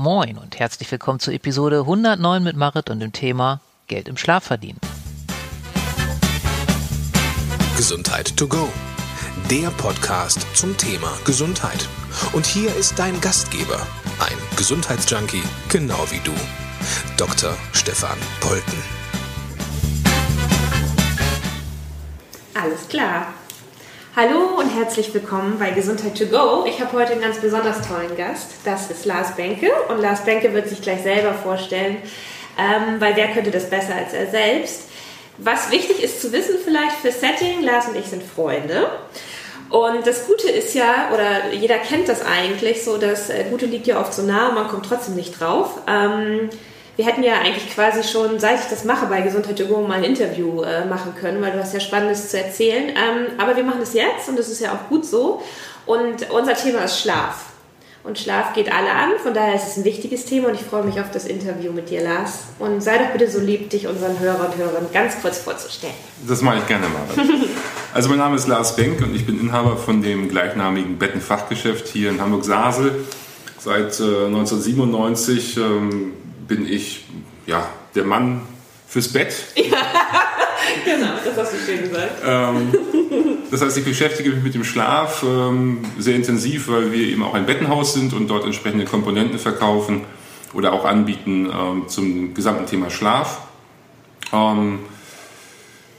Moin und herzlich willkommen zur Episode 109 mit Marit und dem Thema Geld im Schlaf verdienen. Gesundheit to go. Der Podcast zum Thema Gesundheit. Und hier ist dein Gastgeber, ein Gesundheitsjunkie, genau wie du, Dr. Stefan Polten. Alles klar. Hallo und herzlich willkommen bei Gesundheit to go. Ich habe heute einen ganz besonders tollen Gast. Das ist Lars Benke und Lars Benke wird sich gleich selber vorstellen, ähm, weil wer könnte das besser als er selbst? Was wichtig ist zu wissen vielleicht für Setting, Lars und ich sind Freunde. Und das Gute ist ja, oder jeder kennt das eigentlich, so das äh, Gute liegt ja oft so nah, man kommt trotzdem nicht drauf. Wir hätten ja eigentlich quasi schon, seit ich das mache bei Gesundheit go, mal ein Interview äh, machen können, weil du hast ja Spannendes zu erzählen. Ähm, aber wir machen das jetzt und das ist ja auch gut so. Und unser Thema ist Schlaf. Und Schlaf geht alle an, von daher ist es ein wichtiges Thema und ich freue mich auf das Interview mit dir, Lars. Und sei doch bitte so lieb, dich unseren Hörer und Hörern ganz kurz vorzustellen. Das mache ich gerne mal. also mein Name ist Lars Benk und ich bin Inhaber von dem gleichnamigen Bettenfachgeschäft hier in Hamburg-Sasel. Seit äh, 1997 ähm, bin ich ja, der Mann fürs Bett. Ja, genau, das hast du schön gesagt. Ähm, das heißt, ich beschäftige mich mit dem Schlaf ähm, sehr intensiv, weil wir eben auch ein Bettenhaus sind und dort entsprechende Komponenten verkaufen oder auch anbieten ähm, zum gesamten Thema Schlaf. Ähm,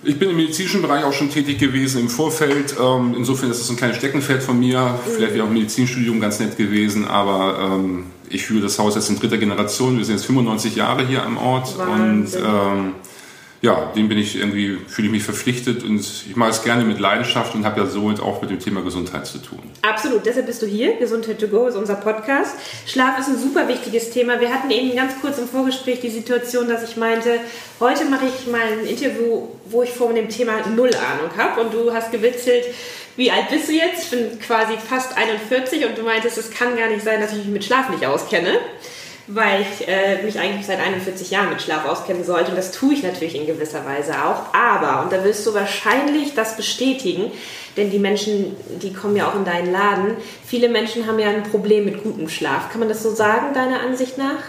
ich bin im medizinischen Bereich auch schon tätig gewesen im Vorfeld. Ähm, insofern ist es ein kleines Steckenpferd von mir. Vielleicht wäre auch ein Medizinstudium ganz nett gewesen, aber ähm, ich führe das Haus jetzt in dritter Generation. Wir sind jetzt 95 Jahre hier am Ort Wahnsinn. und ähm, ja, dem bin ich irgendwie, fühle ich mich verpflichtet und ich mache es gerne mit Leidenschaft und habe ja somit auch mit dem Thema Gesundheit zu tun. Absolut, deshalb bist du hier. Gesundheit to go ist unser Podcast. Schlaf ist ein super wichtiges Thema. Wir hatten eben ganz kurz im Vorgespräch die Situation, dass ich meinte, heute mache ich mal ein Interview, wo ich vor dem Thema null Ahnung habe und du hast gewitzelt, wie alt bist du jetzt? Ich bin quasi fast 41 und du meintest, es kann gar nicht sein, dass ich mich mit Schlaf nicht auskenne weil ich äh, mich eigentlich seit 41 Jahren mit Schlaf auskennen sollte. Und das tue ich natürlich in gewisser Weise auch. Aber, und da wirst du wahrscheinlich das bestätigen, denn die Menschen, die kommen ja auch in deinen Laden, viele Menschen haben ja ein Problem mit gutem Schlaf. Kann man das so sagen, deiner Ansicht nach?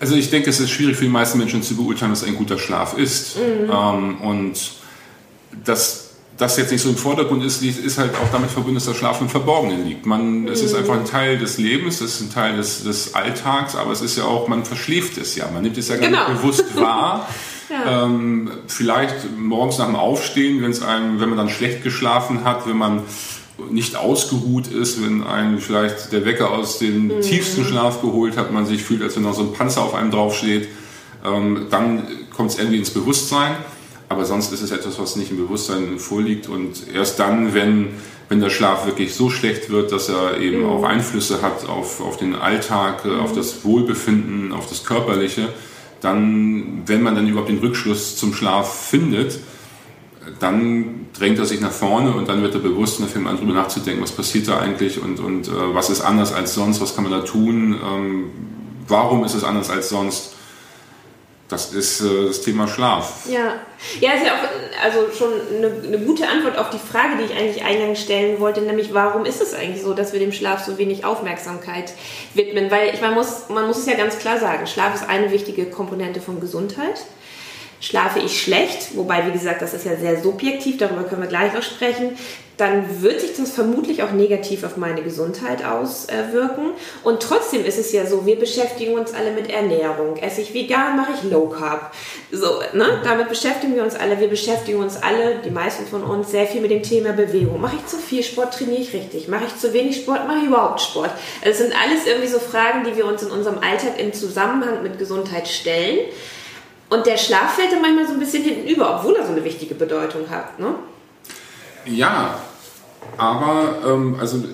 Also ich denke, es ist schwierig für die meisten Menschen zu beurteilen, was ein guter Schlaf ist. Ähm, und das das jetzt nicht so im Vordergrund ist, ist halt auch damit verbunden, dass der Schlaf im Verborgenen liegt. Man, Es ist einfach ein Teil des Lebens, es ist ein Teil des, des Alltags, aber es ist ja auch, man verschläft es ja. Man nimmt es ja gar Genau. nicht bewusst wahr. Ja. ähm, vielleicht morgens nach dem Aufstehen, wenn es einem, wenn man dann schlecht geschlafen hat, wenn man nicht ausgeruht ist, wenn einen vielleicht der Wecker aus dem tiefsten Schlaf geholt hat, man sich fühlt, als wenn noch so ein Panzer auf einem draufsteht, ähm, dann kommt es irgendwie ins Bewusstsein. Aber sonst ist es etwas, was nicht im Bewusstsein vorliegt. Und erst dann, wenn, wenn der Schlaf wirklich so schlecht wird, dass er eben auch Einflüsse hat auf, auf den Alltag, äh, auf das Wohlbefinden, auf das Körperliche, dann, wenn man dann überhaupt den Rückschluss zum Schlaf findet, dann drängt er sich nach vorne und dann wird er bewusst und dann fängt man an drüber nachzudenken, was passiert da eigentlich und, und äh, was ist anders als sonst, was kann man da tun, ähm, warum ist es anders als sonst. Das ist äh, das Thema Schlaf. Ja, ja, ist ja auch also schon eine, eine gute Antwort auf die Frage, die ich eigentlich eingangs stellen wollte, nämlich warum ist es eigentlich so, dass wir dem Schlaf so wenig Aufmerksamkeit widmen? Weil ich man muss, man muss es ja ganz klar sagen, Schlaf ist eine wichtige Komponente von Gesundheit. Schlafe ich schlecht, wobei, wie gesagt, das ist ja sehr subjektiv, darüber können wir gleich noch sprechen, dann wird sich das vermutlich auch negativ auf meine Gesundheit auswirken. Und trotzdem ist es ja so, wir beschäftigen uns alle mit Ernährung. Esse ich vegan, mache ich Low Carb. So, ne? Damit beschäftigen wir uns alle. Wir beschäftigen uns alle, die meisten von uns, sehr viel mit dem Thema Bewegung. Mache ich zu viel Sport, trainiere ich richtig. Mache ich zu wenig Sport, mache ich überhaupt Sport. Also es sind alles irgendwie so Fragen, die wir uns in unserem Alltag im Zusammenhang mit Gesundheit stellen. Und der Schlaf fällt dann manchmal so ein bisschen hinten über, obwohl er so eine wichtige Bedeutung hat. Ne? Ja, aber ähm, also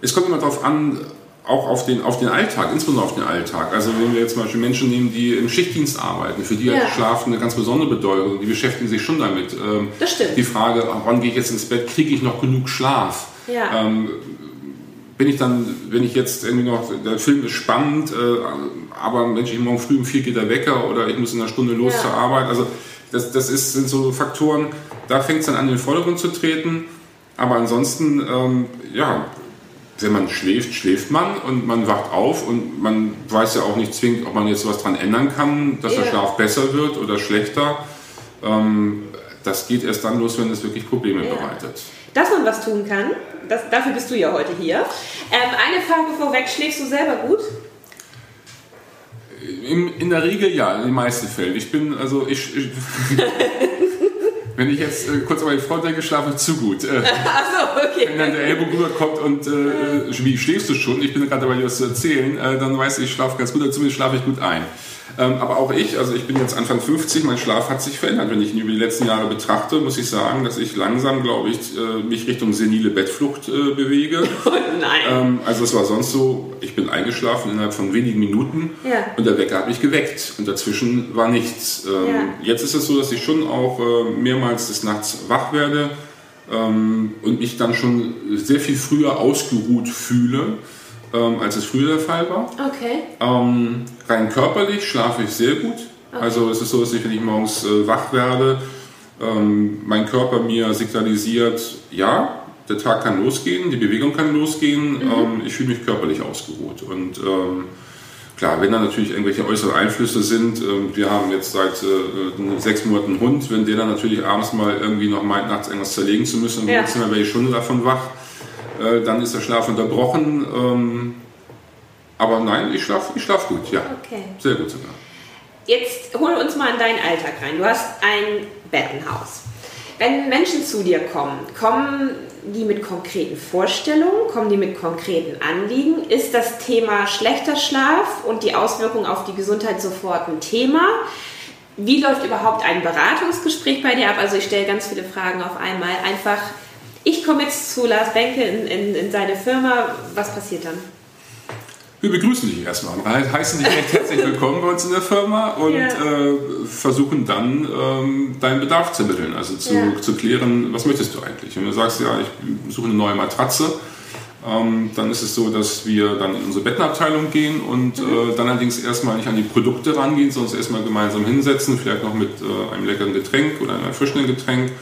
es kommt immer darauf an, auch auf den, auf den Alltag, insbesondere auf den Alltag. Also wenn wir jetzt zum Beispiel Menschen nehmen, die im Schichtdienst arbeiten, für die Ja. hat Schlaf eine ganz besondere Bedeutung. Die beschäftigen sich schon damit. Ähm, Das stimmt. Die Frage, wann gehe ich jetzt ins Bett, kriege ich noch genug Schlaf? Ja. Ähm, bin ich dann, wenn ich jetzt irgendwie noch, der Film ist spannend, äh, aber Mensch, ich morgen früh um vier geht der Wecker oder ich muss in einer Stunde los Ja. zur Arbeit. Also das, das ist, sind so Faktoren, da fängt es dann an, in den Vordergrund zu treten. Aber ansonsten, ähm, ja, wenn man schläft, schläft man und man wacht auf und man weiß ja auch nicht zwingend, ob man jetzt was dran ändern kann, dass Ja. der Schlaf besser wird oder schlechter. Ähm, das geht erst dann los, wenn es wirklich Probleme bereitet. Dass man was tun kann, das, dafür bist du ja heute hier. Ähm, eine Frage vorweg, schläfst du selber gut? Im, in der Regel ja, in den meisten Fällen. Ich bin, also ich. ich wenn ich jetzt äh, kurz auf meine Frau denke, schlafe ich zu gut. Äh, Achso, okay. wenn dann der Ellbogen rüberkommt und äh, wie schläfst du schon? Ich bin gerade dabei, dir was zu erzählen. Äh, dann weiß ich, ich schlafe ganz gut, oder zumindest schlafe ich gut ein. Ähm, aber auch ich, also ich bin jetzt Anfang 50, mein Schlaf hat sich verändert. Wenn ich ihn über die letzten Jahre betrachte, muss ich sagen, dass ich langsam, glaube ich, äh, mich Richtung senile Bettflucht äh, bewege. Nein. Ähm, also es war sonst so, ich bin eingeschlafen innerhalb von wenigen Minuten Ja. und der Wecker hat mich geweckt und dazwischen war nichts. Ähm, Ja. Jetzt ist es so, dass ich schon auch äh, mehrmals des Nachts wach werde und mich dann schon sehr viel früher ausgeruht fühle, ähm, als es früher der Fall war. Okay. Ähm, rein körperlich schlafe ich sehr gut. Also es ist so, dass ich, wenn ich morgens äh, wach werde, ähm, mein Körper mir signalisiert, ja, der Tag kann losgehen, die Bewegung kann losgehen, ähm, ich fühle mich körperlich ausgeruht. Und ähm, klar, wenn da natürlich irgendwelche äußeren Einflüsse sind, ähm, wir haben jetzt seit äh, sechs Monaten einen Hund, wenn der dann natürlich abends mal irgendwie noch meint, nachts irgendwas zerlegen zu müssen, Ja. dann sind wir welche Stunde davon wach, äh, dann ist der Schlaf unterbrochen. Ähm, aber nein, ich schlafe ich schlaf gut, ja. Okay. Sehr gut sogar. Jetzt hol uns mal in deinen Alltag rein. Du hast ein Bettenhaus. Wenn Menschen zu dir kommen, kommen die mit konkreten Vorstellungen, kommen die mit konkreten Anliegen? Ist das Thema schlechter Schlaf und die Auswirkungen auf die Gesundheit sofort ein Thema? Wie läuft überhaupt ein Beratungsgespräch bei dir ab? Also ich stelle ganz viele Fragen auf einmal. Einfach, ich komme jetzt zu Lars Benke in, in, in seine Firma. Was passiert dann? Wir begrüßen dich erstmal und heißen dich recht herzlich willkommen bei uns in der Firma und Ja. äh, versuchen dann ähm, deinen Bedarf zu ermitteln, also zu, Ja. zu klären, was möchtest du eigentlich. Wenn du sagst, ja, ich suche eine neue Matratze, ähm, dann ist es so, dass wir dann in unsere Bettenabteilung gehen und Mhm. äh, dann allerdings erstmal nicht an die Produkte rangehen, sondern uns erstmal gemeinsam hinsetzen, vielleicht noch mit äh, einem leckeren Getränk oder einem erfrischenden Getränk.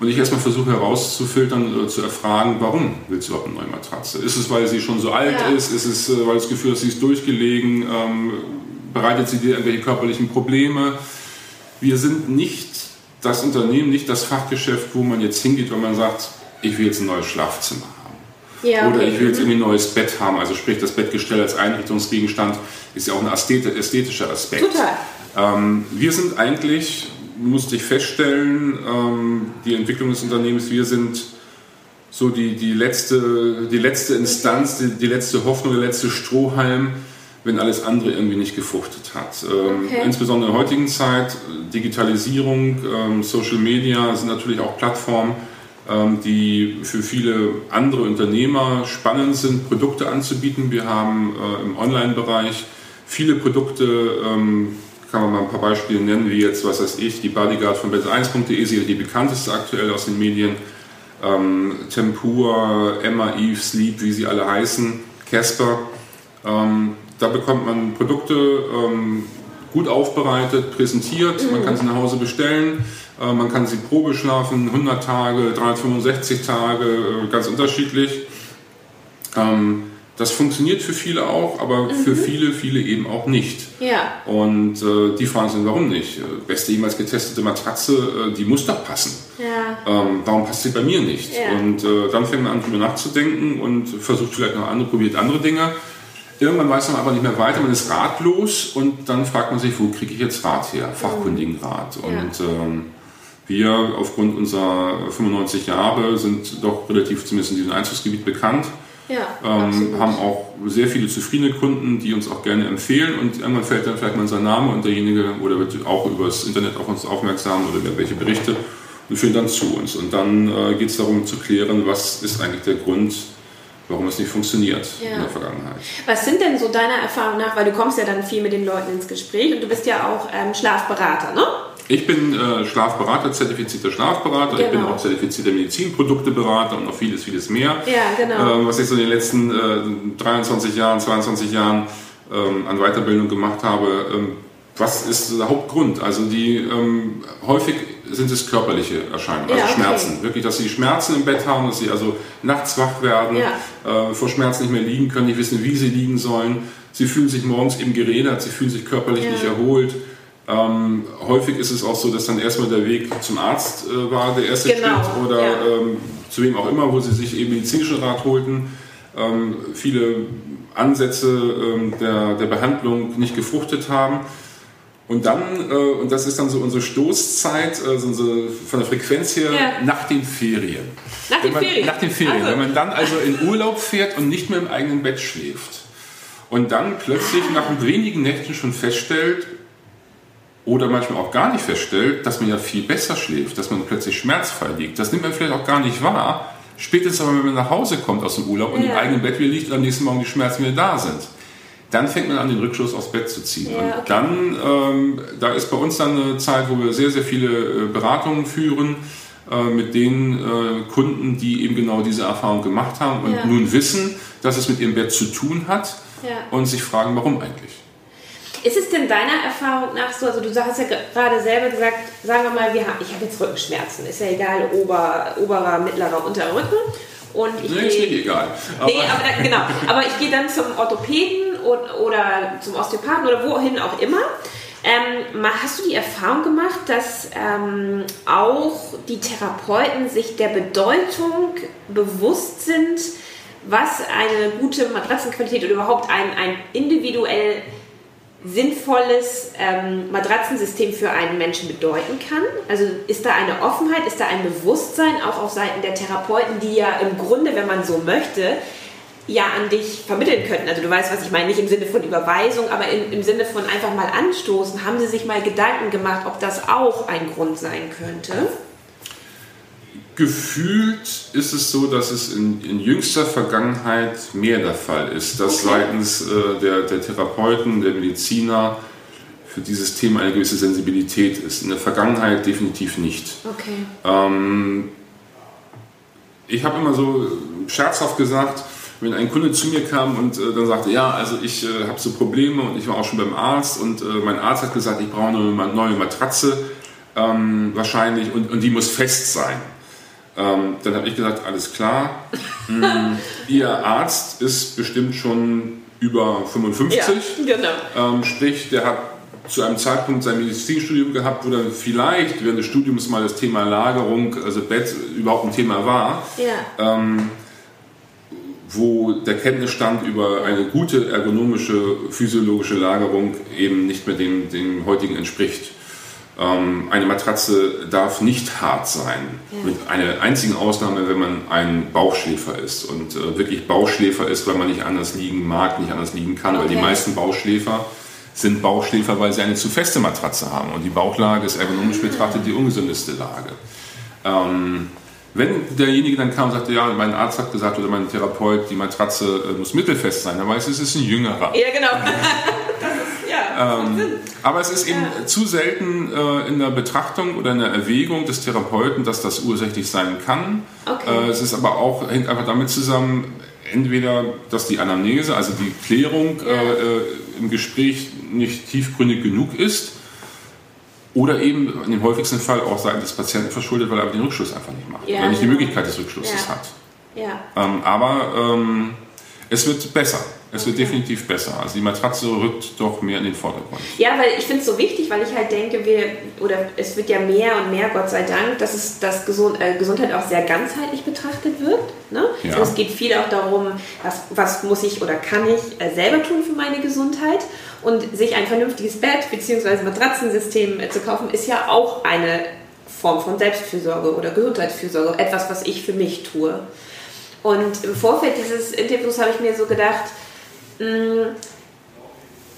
Und ich erstmal versuche herauszufiltern, äh, zu erfragen, warum willst du überhaupt eine neue Matratze? Ist es, weil sie schon so alt Ja. ist? Ist es, äh, weil das Gefühl hast, sie ist durchgelegen? Ähm, bereitet sie dir irgendwelche körperlichen Probleme? Wir sind nicht das Unternehmen, nicht das Fachgeschäft, wo man jetzt hingeht, wenn man sagt, ich will jetzt ein neues Schlafzimmer haben. Ja, Oder ich will jetzt irgendwie ein neues Bett haben. Also sprich, das Bettgestell als Einrichtungsgegenstand ist ja auch ein ästhet- ästhetischer Aspekt. Total. Ähm, wir sind eigentlich, musste ich feststellen, ähm, die Entwicklung des Unternehmens, wir sind so die, die, letzte, die letzte Instanz, die, die letzte Hoffnung, der letzte Strohhalm, wenn alles andere irgendwie nicht gefruchtet hat. Ähm, Okay. Insbesondere in der heutigen Zeit, Digitalisierung, ähm, Social Media sind natürlich auch Plattformen, ähm, die für viele andere Unternehmer spannend sind, Produkte anzubieten. Wir haben äh, im Online-Bereich viele Produkte, ähm, kann man mal ein paar Beispiele nennen, wie jetzt, was weiß ich, die Bodyguard von bett1.de, sicher die bekannteste aktuell aus den Medien, ähm, Tempur, Emma, Eve, Sleep, wie sie alle heißen, Casper. Ähm, da bekommt man Produkte ähm, gut aufbereitet, präsentiert, man kann sie nach Hause bestellen, äh, man kann sie Probe schlafen, 100 Tage, 365 Tage, äh, ganz unterschiedlich. Ähm, das funktioniert für viele auch, aber für viele, viele eben auch nicht. Ja. Und äh, die fragen sich, warum nicht? Äh, Beste jemals getestete Matratze, äh, die muss doch passen. Ja. Ähm, warum passt sie bei mir nicht? Ja. Und äh, dann fängt man an, drüber nachzudenken und versucht vielleicht noch andere, probiert andere Dinge. Irgendwann weiß man aber nicht mehr weiter, man ist ratlos und dann fragt man sich, wo kriege ich jetzt Rat her? Fachkundigen Rat. Und ähm, wir aufgrund unserer 95 Jahre sind doch relativ zumindest in diesem Einzugsgebiet bekannt. Ja. Ähm, haben auch sehr viele zufriedene Kunden, die uns auch gerne empfehlen und irgendwann fällt dann vielleicht mal unser Name und derjenige oder wird auch über das Internet auf uns aufmerksam oder welche Berichte und führen dann zu uns. Und dann äh, geht es darum zu klären, was ist eigentlich der Grund, warum es nicht funktioniert Ja. in der Vergangenheit. Was sind denn so deiner Erfahrung nach, weil du kommst ja dann viel mit den Leuten ins Gespräch und du bist ja auch ähm, Schlafberater, ne? Ich bin äh, Schlafberater, zertifizierter Schlafberater, ich bin Genau. auch zertifizierter Medizinprodukteberater und noch vieles, vieles mehr. Ja, genau. Ähm, was ich so in den letzten äh, 23 Jahren, 22 Jahren ähm, an Weiterbildung gemacht habe, ähm, was ist der Hauptgrund? Also die ähm, häufig sind es körperliche Erscheinungen, also Ja, okay. Schmerzen. Wirklich, dass sie Schmerzen im Bett haben, dass sie also nachts wach werden, Ja. äh, vor Schmerzen nicht mehr liegen können, nicht wissen, wie sie liegen sollen. Sie fühlen sich morgens eben gerädert, sie fühlen sich körperlich Ja. nicht erholt. Ähm, häufig ist es auch so, dass dann erstmal der Weg zum Arzt äh, war, der erste Genau, Schritt oder ja. ähm, zu wem auch immer, wo sie sich eben medizinischen Rat holten. Ähm, viele Ansätze ähm, der, der Behandlung nicht gefruchtet haben. Und dann, äh, und das ist dann so unsere Stoßzeit, also unsere, von der Frequenz her, Ja. nach den Ferien. Nach den man, Ferien? Nach den Ferien. Also. Wenn man dann also in Urlaub fährt und nicht mehr im eigenen Bett schläft. Und dann plötzlich nach wenigen Nächten schon feststellt, oder manchmal auch gar nicht feststellt, dass man ja viel besser schläft, dass man plötzlich schmerzfrei liegt. Das nimmt man vielleicht auch gar nicht wahr. Spätestens aber, wenn man nach Hause kommt aus dem Urlaub und Ja. im eigenen Bett wieder liegt und am nächsten Morgen die Schmerzen wieder da sind. Dann fängt man an, den Rückschluss aufs Bett zu ziehen. Ja, und okay. dann, ähm, da ist bei uns dann eine Zeit, wo wir sehr, sehr viele äh, Beratungen führen äh, mit den äh, Kunden, die eben genau diese Erfahrung gemacht haben und Ja. nun wissen, dass es mit ihrem Bett zu tun hat und sich fragen, warum eigentlich. Ist es denn deiner Erfahrung nach so, also du hast ja gerade selber gesagt, sagen wir mal, wir haben, ich habe jetzt Rückenschmerzen, ist ja egal, Ober, oberer, mittlerer, unterer Rücken. Und ich Nee, ist nicht egal. Nee, aber dann, genau. Aber ich gehe dann zum Orthopäden und, oder zum Osteopathen oder wohin auch immer. Ähm, hast du die Erfahrung gemacht, dass ähm, auch die Therapeuten sich der Bedeutung bewusst sind, was eine gute Matratzenqualität oder überhaupt ein, ein individuell sinnvolles ähm, Matratzensystem für einen Menschen bedeuten kann? Also ist da eine Offenheit, ist da ein Bewusstsein auch auf Seiten der Therapeuten, die ja im Grunde, wenn man so möchte, ja an dich vermitteln könnten. Also du weißt, was ich meine, nicht im Sinne von Überweisung, aber im, im Sinne von einfach mal anstoßen. Haben sie sich mal Gedanken gemacht, ob das auch ein Grund sein könnte? Gefühlt ist es so, dass es in, in jüngster Vergangenheit mehr der Fall ist, dass Okay. seitens äh, der, der Therapeuten, der Mediziner für dieses Thema eine gewisse Sensibilität ist. In der Vergangenheit definitiv nicht. Okay. Ähm, ich habe immer so scherzhaft gesagt, wenn ein Kunde zu mir kam und äh, dann sagte, ja, also ich äh, habe so Probleme und ich war auch schon beim Arzt und äh, mein Arzt hat gesagt, ich brauche eine neue Matratze ähm, wahrscheinlich und, und die muss fest sein. Ähm, dann habe ich gesagt, alles klar, Mm, Ihr Arzt ist bestimmt schon über 55. genau. Ähm, sprich, der hat zu einem Zeitpunkt sein Medizinstudium gehabt, wo dann vielleicht während des Studiums mal das Thema Lagerung, also Bett, überhaupt ein Thema war, Ja. ähm, wo der Kenntnisstand über eine gute ergonomische, physiologische Lagerung eben nicht mehr dem, dem heutigen entspricht. Ähm, eine Matratze darf nicht hart sein, mit einer einzigen Ausnahme, wenn man ein Bauchschläfer ist und äh, wirklich Bauchschläfer ist, weil man nicht anders liegen mag, nicht anders liegen kann, weil die Okay. meisten Bauchschläfer sind Bauchschläfer, weil sie eine zu feste Matratze haben und die Bauchlage ist ergonomisch betrachtet die ungesündeste Lage. Ähm, wenn derjenige dann kam und sagte, ja, mein Arzt hat gesagt oder mein Therapeut, die Matratze äh, muss mittelfest sein, dann weiß ich, es ist ein jüngerer. Ja, genau. ja, Ähm. Aber es ist eben zu selten äh, in der Betrachtung oder in der Erwägung des Therapeuten, dass das ursächlich sein kann. Okay. Äh, es ist aber auch, hängt einfach damit zusammen, entweder, dass die Anamnese, also die Klärung äh, äh, im Gespräch nicht tiefgründig genug ist oder eben in dem häufigsten Fall auch seitens des Patienten verschuldet, weil er aber den Rückschluss einfach nicht macht Ja, oder nicht die genau. Möglichkeit des Rückschlusses Ja. hat. Ja. Ähm, aber ähm, es wird besser. Es wird definitiv besser. Also die Matratze rückt doch mehr in den Vordergrund. Ja, weil ich finde es so wichtig, weil ich halt denke, wir, oder es wird ja mehr und mehr, Gott sei Dank, dass es dass Gesund, äh, Gesundheit auch sehr ganzheitlich betrachtet wird. Ne? Ja. Also es geht viel auch darum, was, was muss ich oder kann ich äh, selber tun für meine Gesundheit. Und sich ein vernünftiges Bett bzw. Matratzensystem äh, zu kaufen, ist ja auch eine Form von Selbstfürsorge oder Gesundheitsfürsorge, etwas, was ich für mich tue. Und im Vorfeld dieses Interviews habe ich mir so gedacht, mh,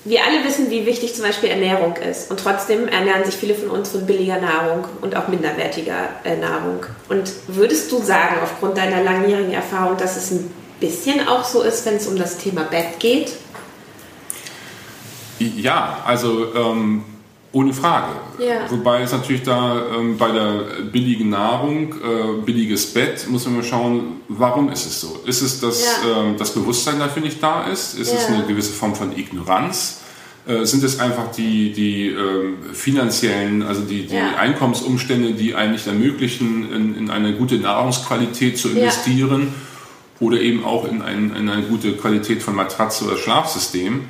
wir alle wissen, wie wichtig zum Beispiel Ernährung ist. Und trotzdem ernähren sich viele von uns von billiger Nahrung und auch minderwertiger äh, Nahrung. Und würdest du sagen, aufgrund deiner langjährigen Erfahrung, dass es ein bisschen auch so ist, wenn es um das Thema Bett geht? Ja, also ähm, ohne Frage. Ja. Wobei es natürlich da ähm, bei der billigen Nahrung, äh, billiges Bett, muss man mal schauen, warum ist es so? Ist es, dass Ja. ähm, das Bewusstsein dafür nicht da ist? Ist es Ja. eine gewisse Form von Ignoranz? Äh, sind es einfach die, die ähm, finanziellen, also die, die. Einkommensumstände, die eigentlich ermöglichen, in, in eine gute Nahrungsqualität zu investieren oder eben auch in, ein, in eine gute Qualität von Matratze oder Schlafsystem.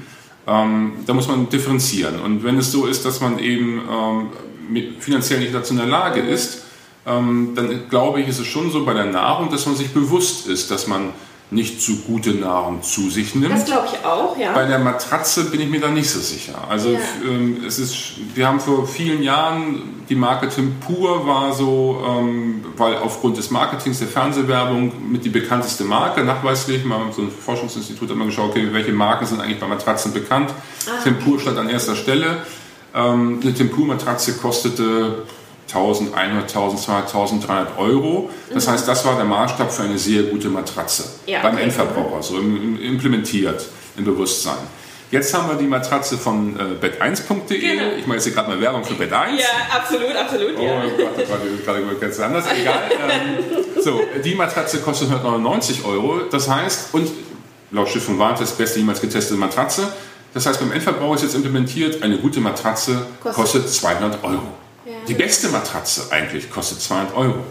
Ähm, da muss man differenzieren. Und wenn es so ist, dass man eben ähm, finanziell nicht dazu in der Lage ist, ähm, dann glaube ich, ist es schon so bei der Nahrung, dass man sich bewusst ist, dass man nicht zu gute Nahrung zu sich nimmt. Das glaube ich auch, ja. Bei der Matratze bin ich mir da nicht so sicher. Also Ja. ähm, es ist, wir haben vor vielen Jahren die Marke Tempur war so, ähm, weil aufgrund des Marketings der Fernsehwerbung mit die bekannteste Marke nachweislich. Mal so ein Forschungsinstitut hat mal geschaut, okay, welche Marken sind eigentlich bei Matratzen bekannt. Ah, Tempur stand an erster Stelle. Ähm, eine Tempur-Matratze kostete 1100, 1200, 1300 Euro. Das heißt, das war der Maßstab für eine sehr gute Matratze Ja, beim okay. Endverbraucher, so im, im, implementiert im Bewusstsein. Jetzt haben wir die Matratze von äh, bett1.de. Genau. Ich mache jetzt hier gerade mal Werbung für Bett 1. Ja, absolut, absolut, Oh ja. Gott, das war gerade ganz anders. Egal. Ähm, so, die Matratze kostet 199 Euro. Das heißt, und laut Stiftung Warentest beste jemals getestete Matratze. Das heißt, beim Endverbraucher ist jetzt implementiert, eine gute Matratze Kostet- kostet 200 Euro. Ja. Die beste Matratze eigentlich kostet 200 Euro.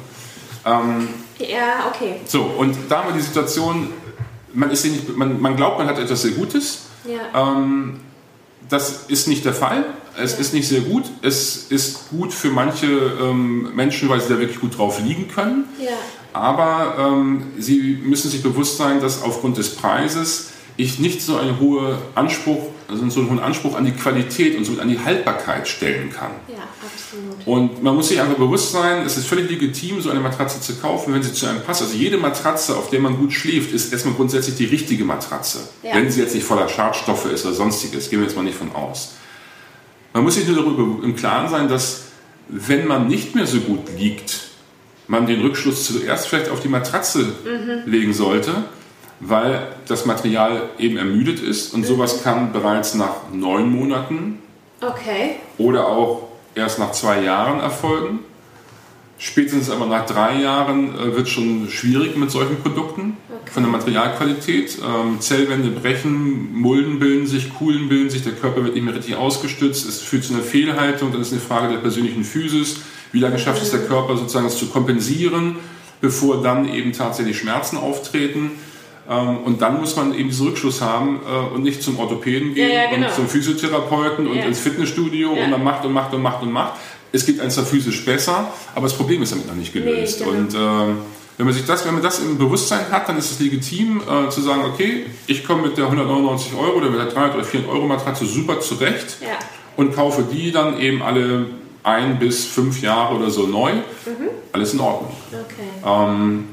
Ja, okay. So, und da haben wir die Situation, man, ist nicht, man, man glaubt, man hat etwas sehr Gutes. Ja. Ähm, das ist nicht der Fall. Es ist nicht sehr gut. Es ist gut für manche ähm, Menschen, weil sie da wirklich gut drauf liegen können. Ja. Aber ähm, sie müssen sich bewusst sein, dass aufgrund des Preises ich nicht so einen hohen Anspruch, also so einen hohen Anspruch an die Qualität und somit an die Haltbarkeit stellen kann. Ja, absolut. Und man muss sich einfach bewusst sein, es ist völlig legitim, so eine Matratze zu kaufen, wenn sie zu einem passt. Also jede Matratze, auf der man gut schläft, ist erstmal grundsätzlich die richtige Matratze. Ja. Wenn sie jetzt nicht voller Schadstoffe ist oder sonstiges, gehen wir jetzt mal nicht von aus. Man muss sich nur darüber im Klaren sein, dass wenn man nicht mehr so gut liegt, man den Rückschluss zuerst vielleicht auf die Matratze legen sollte, weil das Material eben ermüdet ist und sowas kann bereits nach neun Monaten Okay. oder auch erst nach zwei Jahren erfolgen. Spätestens aber nach drei Jahren äh, wird schon schwierig mit solchen Produkten von der Materialqualität. Ähm, Zellwände brechen, Mulden bilden sich, Kuhlen bilden sich, der Körper wird nicht mehr richtig ausgestützt, es führt zu einer Fehlhaltung, dann ist eine Frage der persönlichen Physis. Wie lange schafft es der Körper sozusagen, es zu kompensieren, bevor dann eben tatsächlich Schmerzen auftreten? Ähm, Und dann muss man eben diesen Rückschluss haben äh, und nicht zum Orthopäden gehen Ja, ja, genau. und zum Physiotherapeuten und Ja. ins Fitnessstudio und man macht und macht und macht und macht. Es geht einem zwar physisch besser, aber das Problem ist damit noch nicht gelöst. Nee, genau. Und ähm, wenn man sich das, wenn man das im Bewusstsein hat, dann ist es legitim äh, zu sagen, okay, ich komme mit der 199 Euro oder mit der 300 oder 400 Euro Matratze super zurecht und kaufe die dann eben alle ein bis fünf Jahre oder so neu. Mhm. Alles in Ordnung. Okay. Ähm,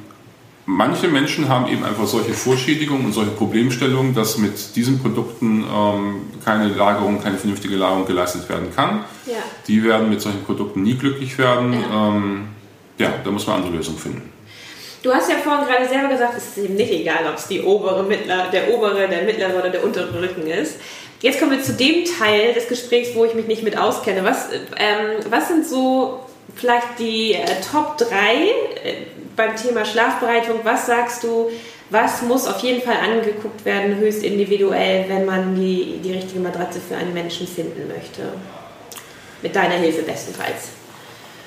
manche Menschen haben eben einfach solche Vorschädigungen und solche Problemstellungen, dass mit diesen Produkten ähm, keine Lagerung, keine vernünftige Lagerung geleistet werden kann. Ja. Die werden mit solchen Produkten nie glücklich werden. Ja. Ähm, ja da muss man andere Lösungen finden. Du hast ja vorhin gerade selber gesagt, es ist eben nicht egal, ob es die obere, mittler, der obere, der mittlere oder der untere Rücken ist. Jetzt kommen wir zu dem Teil des Gesprächs, wo ich mich nicht mit auskenne. Was, ähm, was sind so vielleicht die äh, Top 3 äh, beim Thema Schlafbereitung? Was sagst du, was muss auf jeden Fall angeguckt werden, höchst individuell, wenn man die, die richtige Matratze für einen Menschen finden möchte? Mit deiner Hilfe bestenfalls.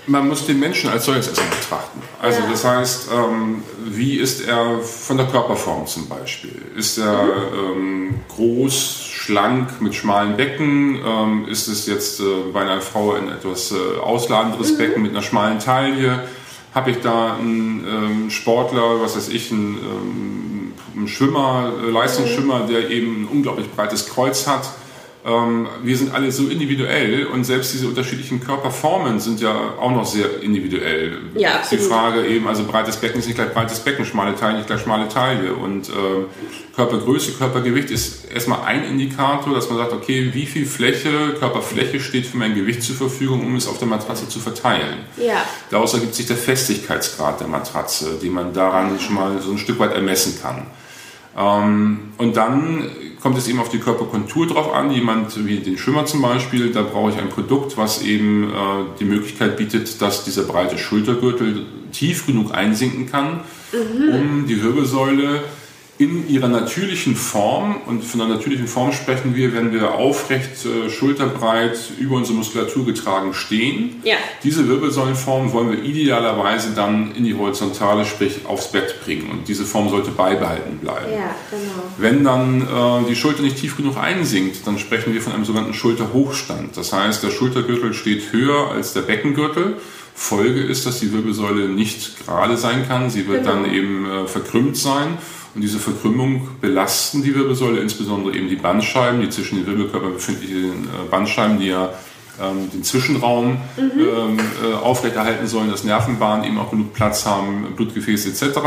Man muss den Menschen als solches erstmal betrachten. Also Ja. das heißt, ähm, wie ist er von der Körperform zum Beispiel? Ist er ähm, groß, schlank, mit schmalen Becken? Ähm, ist es jetzt äh, bei einer Frau ein etwas äh, ausladenderes Becken mit einer schmalen Taille? Habe ich da einen ähm, Sportler, was weiß ich, einen, ähm, einen Schwimmer, äh, Leistungsschwimmer, der eben ein unglaublich breites Kreuz hat? Ähm, wir sind alle so individuell und selbst diese unterschiedlichen Körperformen sind ja auch noch sehr individuell. Ja, Die absolut. Frage eben, also breites Becken ist nicht gleich breites Becken, schmale Taille nicht gleich schmale Taille. Und ähm, Körpergröße, Körpergewicht ist erstmal ein Indikator, dass man sagt, okay, wie viel Fläche, Körperfläche steht für mein Gewicht zur Verfügung, um es auf der Matratze zu verteilen. Ja. Daraus ergibt sich der Festigkeitsgrad der Matratze, den man daran schon mal so ein Stück weit ermessen kann. Ähm, und dann kommt es eben auf die Körperkontur drauf an. Jemand wie den Schwimmer zum Beispiel, da brauche ich ein Produkt, was eben äh, die Möglichkeit bietet, dass dieser breite Schultergürtel tief genug einsinken kann, um die Wirbelsäule in ihrer natürlichen Form, und von einer natürlichen Form sprechen wir, wenn wir aufrecht, äh, schulterbreit über unsere Muskulatur getragen stehen. Ja. Diese Wirbelsäulenform wollen wir idealerweise dann in die Horizontale, sprich aufs Bett bringen. Und diese Form sollte beibehalten bleiben. Ja, genau. Wenn dann äh, die Schulter nicht tief genug einsinkt, dann sprechen wir von einem sogenannten Schulterhochstand. Das heißt, der Schultergürtel steht höher als der Beckengürtel. Folge ist, dass die Wirbelsäule nicht gerade sein kann. Sie wird Genau. dann eben äh, verkrümmt sein. Und diese Verkrümmung belasten die Wirbelsäule, insbesondere eben die Bandscheiben, die zwischen den Wirbelkörpern befindlichen äh, Bandscheiben, die ja ähm, den Zwischenraum ähm, äh, aufrechterhalten sollen, dass Nervenbahnen eben auch genug Platz haben, Blutgefäße etc.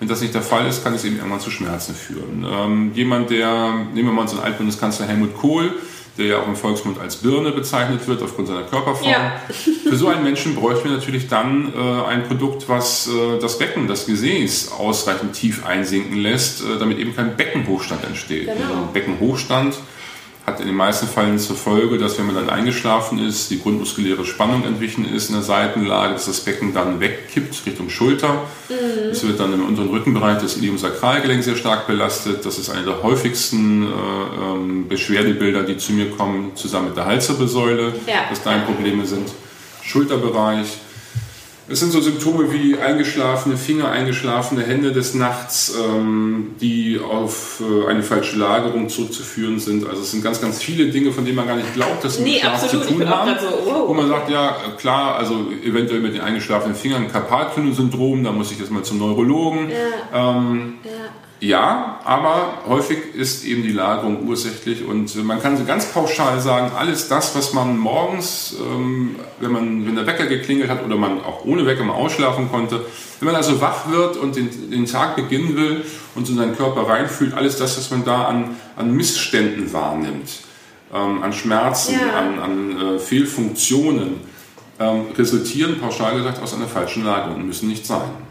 Wenn das nicht der Fall ist, kann es eben irgendwann zu Schmerzen führen. Ähm, jemand, der, nehmen wir mal unseren Altbundeskanzler Helmut Kohl, der ja auch im Volksmund als Birne bezeichnet wird aufgrund seiner Körperform. Ja. Für so einen Menschen bräuchten wir natürlich dann äh, ein Produkt, was äh, das Becken, das Gesäß ausreichend tief einsinken lässt, äh, damit eben kein Beckenhochstand entsteht. Genau. Ein Beckenhochstand hat in den meisten Fällen zur Folge, dass wenn man dann eingeschlafen ist, die grundmuskuläre Spannung entwichen ist in der Seitenlage, dass das Becken dann wegkippt Richtung Schulter. Es wird dann im unteren Rückenbereich des Iliumsakralgelenks sehr stark belastet. Das ist eine der häufigsten äh, ähm, Beschwerdebilder, die zu mir kommen, zusammen mit der Halswirbelsäule, Ja. dass da Probleme sind. Schulterbereich. Es sind so Symptome wie eingeschlafene Finger, eingeschlafene Hände des Nachts, ähm, die auf äh, eine falsche Lagerung zurückzuführen sind. Also es sind ganz, ganz viele Dinge, von denen man gar nicht glaubt, dass sie Nee, mit Schlaf absolut. zu tun haben. so, wow. Wo man sagt, ja klar, also eventuell mit den eingeschlafenen Fingern Karpaltunnelsyndrom, da muss ich jetzt mal zum Neurologen. Ähm, ja, aber häufig ist eben die Lagerung ursächlich und man kann so ganz pauschal sagen, alles das, was man morgens, ähm, wenn man, wenn der Wecker geklingelt hat oder man auch ohne Wecker mal ausschlafen konnte, wenn man also wach wird und den, den Tag beginnen will und so in seinen Körper reinfühlt, alles das, was man da an, an Missständen wahrnimmt, ähm, an Schmerzen, Ja. an, an äh, Fehlfunktionen, ähm, resultieren pauschal gesagt aus einer falschen Lagerung und müssen nicht sein.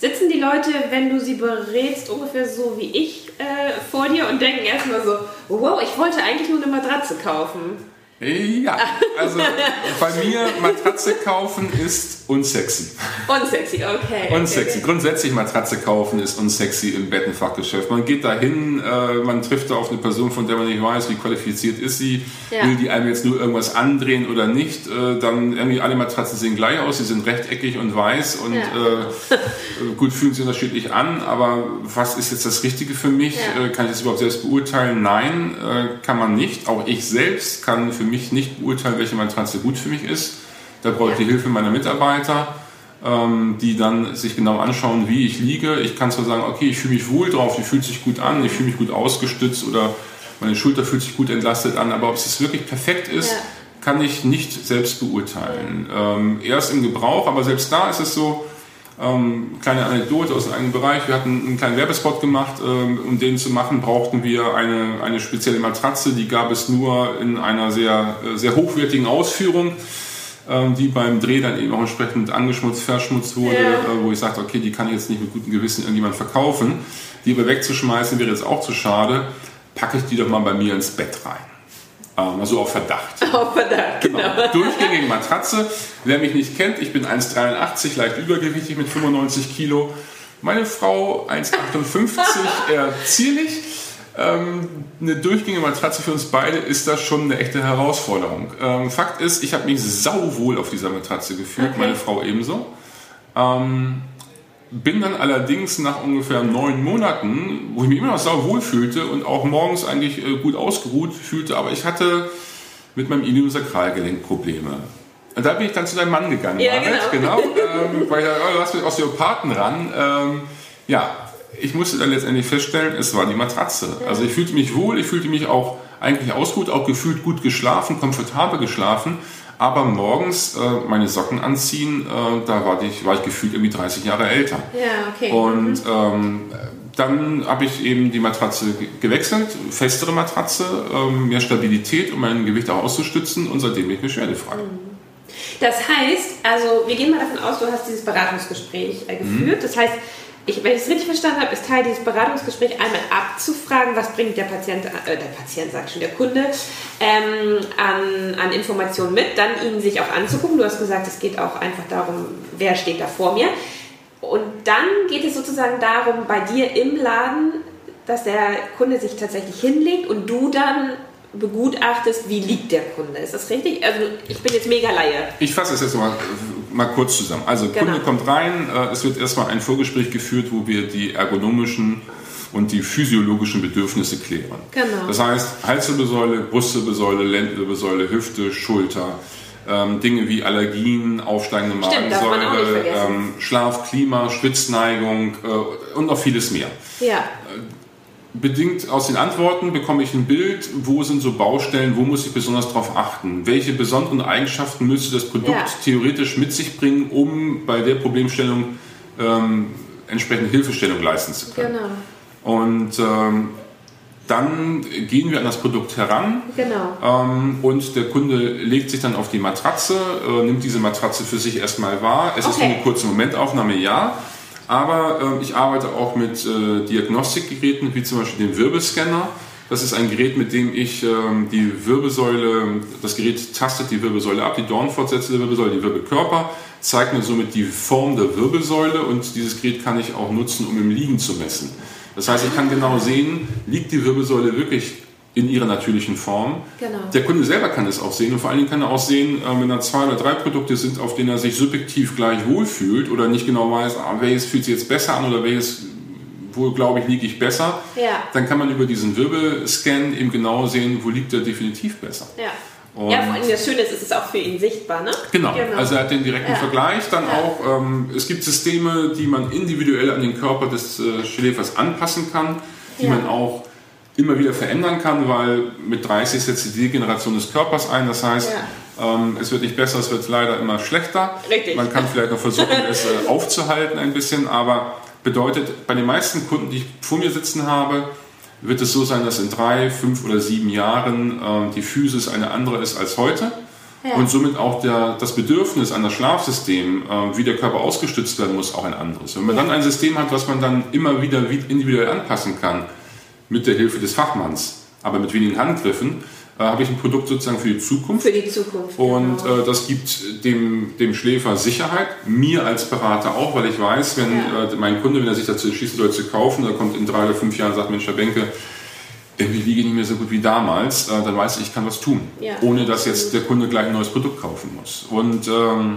Sitzen die Leute, wenn du sie berätst, ungefähr so wie ich äh, vor dir und denken erstmal so, wow, ich wollte eigentlich nur eine Matratze kaufen. Ja, also bei mir Matratze kaufen ist unsexy. Unsexy, okay. Unsexy. Okay. Grundsätzlich Matratze kaufen ist unsexy im Bettenfachgeschäft. Man geht dahin, äh, man trifft da auf eine Person, von der man nicht weiß, wie qualifiziert ist sie, Ja. will die einem jetzt nur irgendwas andrehen oder nicht. Äh, dann irgendwie alle Matratzen sehen gleich aus, sie sind rechteckig und weiß und Ja. äh, gut fühlen sich unterschiedlich an, aber was ist jetzt das Richtige für mich? Ja. Äh, kann ich das überhaupt selbst beurteilen? Nein, äh, kann man nicht. Auch ich selbst kann für mich nicht beurteilen, welche Matratze gut für mich ist. Da brauche ich die Hilfe meiner Mitarbeiter, ähm, die dann sich genau anschauen, wie ich liege. Ich kann zwar sagen, okay, ich fühle mich wohl drauf, die fühlt sich gut an, ich fühle mich gut ausgestützt oder meine Schulter fühlt sich gut entlastet an, aber ob es wirklich perfekt ist, Ja. kann ich nicht selbst beurteilen. Ähm, erst im Gebrauch, aber selbst da ist es so, ähm, kleine Anekdote aus eigenen Bereich. Wir hatten einen kleinen Werbespot gemacht. Ähm, um den zu machen, brauchten wir eine, eine spezielle Matratze. Die gab es nur in einer sehr, äh, sehr hochwertigen Ausführung, ähm, die beim Dreh dann eben auch entsprechend angeschmutzt, verschmutzt wurde, Ja. äh, wo ich sagte, okay, die kann ich jetzt nicht mit gutem Gewissen irgendjemand verkaufen. Die aber wegzuschmeißen wäre jetzt auch zu schade. Packe ich die doch mal bei mir ins Bett rein. Ähm, also auf Verdacht. Oh, verdammt, genau. Durchgängige Matratze. Wer mich nicht kennt, ich bin 1,83, leicht übergewichtig mit 95 Kilo. Meine Frau 1,58, eher zierlich. Eine durchgängige Matratze für uns beide ist das schon eine echte Herausforderung. Ähm, Fakt ist, ich habe mich sauwohl auf dieser Matratze gefühlt, Okay. meine Frau ebenso. Ähm, bin dann allerdings nach ungefähr neun Monaten, wo ich mich immer noch sau wohl fühlte und auch morgens eigentlich äh, gut ausgeruht fühlte, aber ich hatte mit meinem Iliumsakralgelenk Probleme. Und da bin ich dann zu deinem Mann gegangen, Ja, Marit, genau. genau ähm, weil ich dachte, oh, du hast mit Osteopathen ran. Ähm, ja, ich musste dann letztendlich feststellen, es war die Matratze. Also ich fühlte mich wohl, ich fühlte mich auch eigentlich ausgeruht, auch gefühlt gut geschlafen, komfortabel geschlafen. Aber morgens äh, meine Socken anziehen, äh, da war ich, war ich gefühlt irgendwie 30 Jahre älter. Ja, okay. Und ähm, dann habe ich eben die Matratze ge- gewechselt, festere Matratze, ähm, mehr Stabilität, um mein Gewicht auch auszustützen und seitdem bin ich beschwerdefrei. Das heißt, also wir gehen mal davon aus, du hast dieses Beratungsgespräch äh, Mhm. geführt. Das heißt, ich, wenn ich es richtig verstanden habe, ist Teil dieses Beratungsgesprächs einmal abzufragen, was bringt der Patient, äh, der Patient sagt schon, der Kunde ähm, an, an Informationen mit, dann ihn sich auch anzugucken. Du hast gesagt, es geht auch einfach darum, wer steht da vor mir. Und dann geht es sozusagen darum, bei dir im Laden, dass der Kunde sich tatsächlich hinlegt und du dann begutachtest, wie liegt der Kunde. Ist das richtig? Also ich bin jetzt mega Laie. Ich fasse es jetzt mal, mal kurz zusammen. Also Genau. Kunde kommt rein, äh, es wird erstmal ein Vorgespräch geführt, wo wir die ergonomischen und die physiologischen Bedürfnisse klären. Genau. Das heißt Halswirbelsäule, Brustwirbelsäule, Lendenwirbelsäule, Hüfte, Schulter, ähm, Dinge wie Allergien, aufsteigende vergessen. ähm, Schlaf, Klima, Schwitzneigung äh, und noch vieles mehr. Ja, Bedingt aus den Antworten bekomme ich ein Bild, wo sind so Baustellen, wo muss ich besonders darauf achten, welche besonderen Eigenschaften müsste das Produkt Ja. theoretisch mit sich bringen, um bei der Problemstellung ähm, entsprechende Hilfestellung leisten zu können. genau. Und ähm, dann gehen wir an das Produkt heran Genau. ähm, und der Kunde legt sich dann auf die Matratze, äh, nimmt diese Matratze für sich erstmal wahr. Es ist Okay. nur eine kurze Momentaufnahme, ja. Aber ähm, ich arbeite auch mit äh, Diagnostikgeräten, wie zum Beispiel dem Wirbelscanner. Das ist ein Gerät, mit dem ich ähm, die Wirbelsäule, das Gerät tastet die Wirbelsäule ab, die Dornfortsätze der Wirbelsäule, die Wirbelkörper, zeigt mir somit die Form der Wirbelsäule und dieses Gerät kann ich auch nutzen, um im Liegen zu messen. Das heißt, ich kann genau sehen, liegt die Wirbelsäule wirklich in ihrer natürlichen Form. Genau. Der Kunde selber kann es auch sehen und vor allen Dingen kann er auch sehen, äh, wenn da zwei oder drei Produkte sind, auf denen er sich subjektiv gleich wohlfühlt oder nicht genau weiß, ah, welches fühlt sich jetzt besser an oder welches, wo glaube ich, liege ich besser, Ja. dann kann man über diesen Wirbelscan eben genau sehen, wo liegt er definitiv besser. Ja. Und- ja, vor allem das Schöne ist, es ist auch für ihn sichtbar, ne? Genau. also er hat den direkten Ja. Vergleich. Dann Ja. auch, ähm, es gibt Systeme, die man individuell an den Körper des äh, Schläfers anpassen kann, die man auch immer wieder verändern kann, weil mit 30 setzt die Degeneration des Körpers ein. Das heißt, ähm, es wird nicht besser, es wird leider immer schlechter. Richtig. Man kann vielleicht noch versuchen, es äh, aufzuhalten ein bisschen, aber bedeutet, bei den meisten Kunden, die ich vor mir sitzen habe, wird es so sein, dass in drei, fünf oder sieben Jahren ähm, die Physis eine andere ist als heute Ja. und somit auch der, das Bedürfnis an das Schlafsystem, äh, wie der Körper ausgestützt werden muss, auch ein anderes. Wenn man dann ein System hat, was man dann immer wieder wie- individuell anpassen kann, mit der Hilfe des Fachmanns, aber mit wenigen Handgriffen, äh, habe ich ein Produkt sozusagen für die Zukunft. Für die Zukunft. Und genau. äh, das gibt dem, dem Schläfer Sicherheit, mir als Berater auch, weil ich weiß, wenn Ja. äh, mein Kunde, wenn er sich dazu entschließt, Leute zu kaufen, da kommt in drei oder fünf Jahren, sagt Mensch, Herr Benke, irgendwie liege ich nicht mehr so gut wie damals, äh, dann weiß ich, ich kann was tun, Ja, ohne dass jetzt der Kunde gleich ein neues Produkt kaufen muss. Und ähm,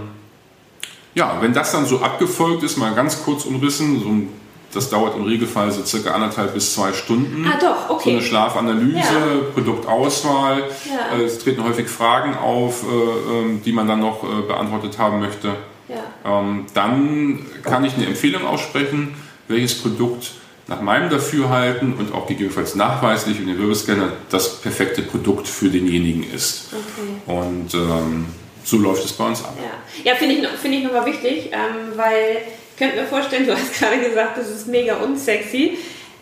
ja, wenn das dann so abgefolgt ist, mal ganz kurz umrissen, so ein, das dauert im Regelfall so circa anderthalb bis zwei Stunden. Ah, doch, So okay. eine Schlafanalyse, Ja. Produktauswahl. Ja. Äh, Es treten häufig Fragen auf, äh, ähm, die man dann noch äh, beantwortet haben möchte. Ja. Ähm, Dann kann ich eine Empfehlung aussprechen, welches Produkt nach meinem Dafürhalten und auch gegebenenfalls nachweislich in den Wirbelscanner das perfekte Produkt für denjenigen ist. Okay. Und ähm, so läuft es bei uns ab. Ja, ja finde ich, finde ich nochmal wichtig, ähm, weil könnte mir vorstellen, du hast gerade gesagt, das ist mega unsexy.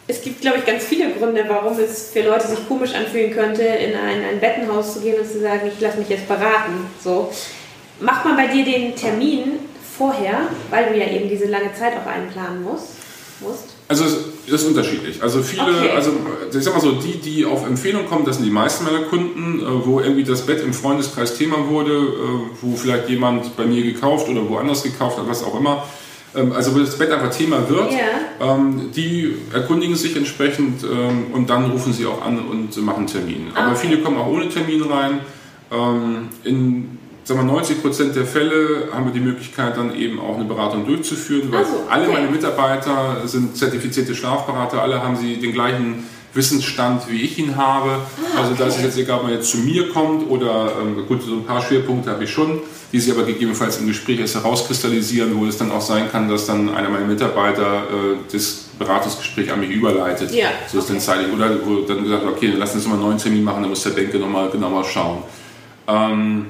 Es gibt, glaube ich, ganz viele Gründe, warum es für Leute sich komisch anfühlen könnte, in ein, ein Bettenhaus zu gehen und zu sagen, ich lasse mich jetzt beraten. So. Macht man bei dir den Termin vorher, weil du ja eben diese lange Zeit auch einplanen musst? musst? Also es ist unterschiedlich. Also viele, Okay. also ich sag mal so, die, die auf Empfehlung kommen, das sind die meisten meiner Kunden, äh, wo irgendwie das Bett im Freundeskreis Thema wurde, äh, wo vielleicht jemand bei mir gekauft oder woanders gekauft hat, was auch immer. Ähm, Also wo das Bett einfach Thema wird, Ja. ähm, die erkundigen sich entsprechend ähm, und dann rufen sie auch an und machen Termin. Aber Okay. viele kommen auch ohne Termin rein. In sagen wir, 90 Prozent der Fälle haben wir die Möglichkeit, dann eben auch eine Beratung durchzuführen, weil Ach so, alle okay. meine Mitarbeiter sind zertifizierte Schlafberater, alle haben sie den gleichen Wissensstand, wie ich ihn habe. also da ist es jetzt egal, ob man jetzt zu mir kommt oder ähm, gut, so ein paar Schwerpunkte habe ich schon, die sich aber gegebenenfalls im Gespräch erst herauskristallisieren, wo es dann auch sein kann, dass dann einer meiner Mitarbeiter äh, das Beratungsgespräch an mich überleitet. Ja, So ist dann zeitlich. Oder wo dann gesagt okay, dann lass uns mal einen neuen Termin machen, dann muss der Bänke nochmal genauer schauen. Ähm,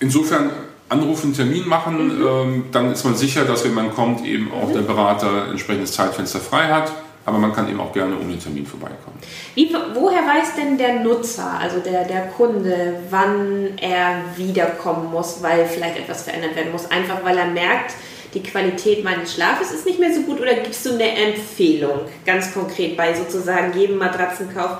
insofern anrufen, Termin machen, ähm, dann ist man sicher, dass wenn man kommt, eben auch der Berater entsprechendes Zeitfenster frei hat. Aber man kann eben auch gerne ohne Termin vorbeikommen. Wie, woher weiß denn der Nutzer, also der, der Kunde, wann er wiederkommen muss, weil vielleicht etwas verändert werden muss? Einfach weil er merkt, die Qualität meines Schlafes ist nicht mehr so gut oder gibst du eine Empfehlung, ganz konkret bei sozusagen jedem Matratzenkauf?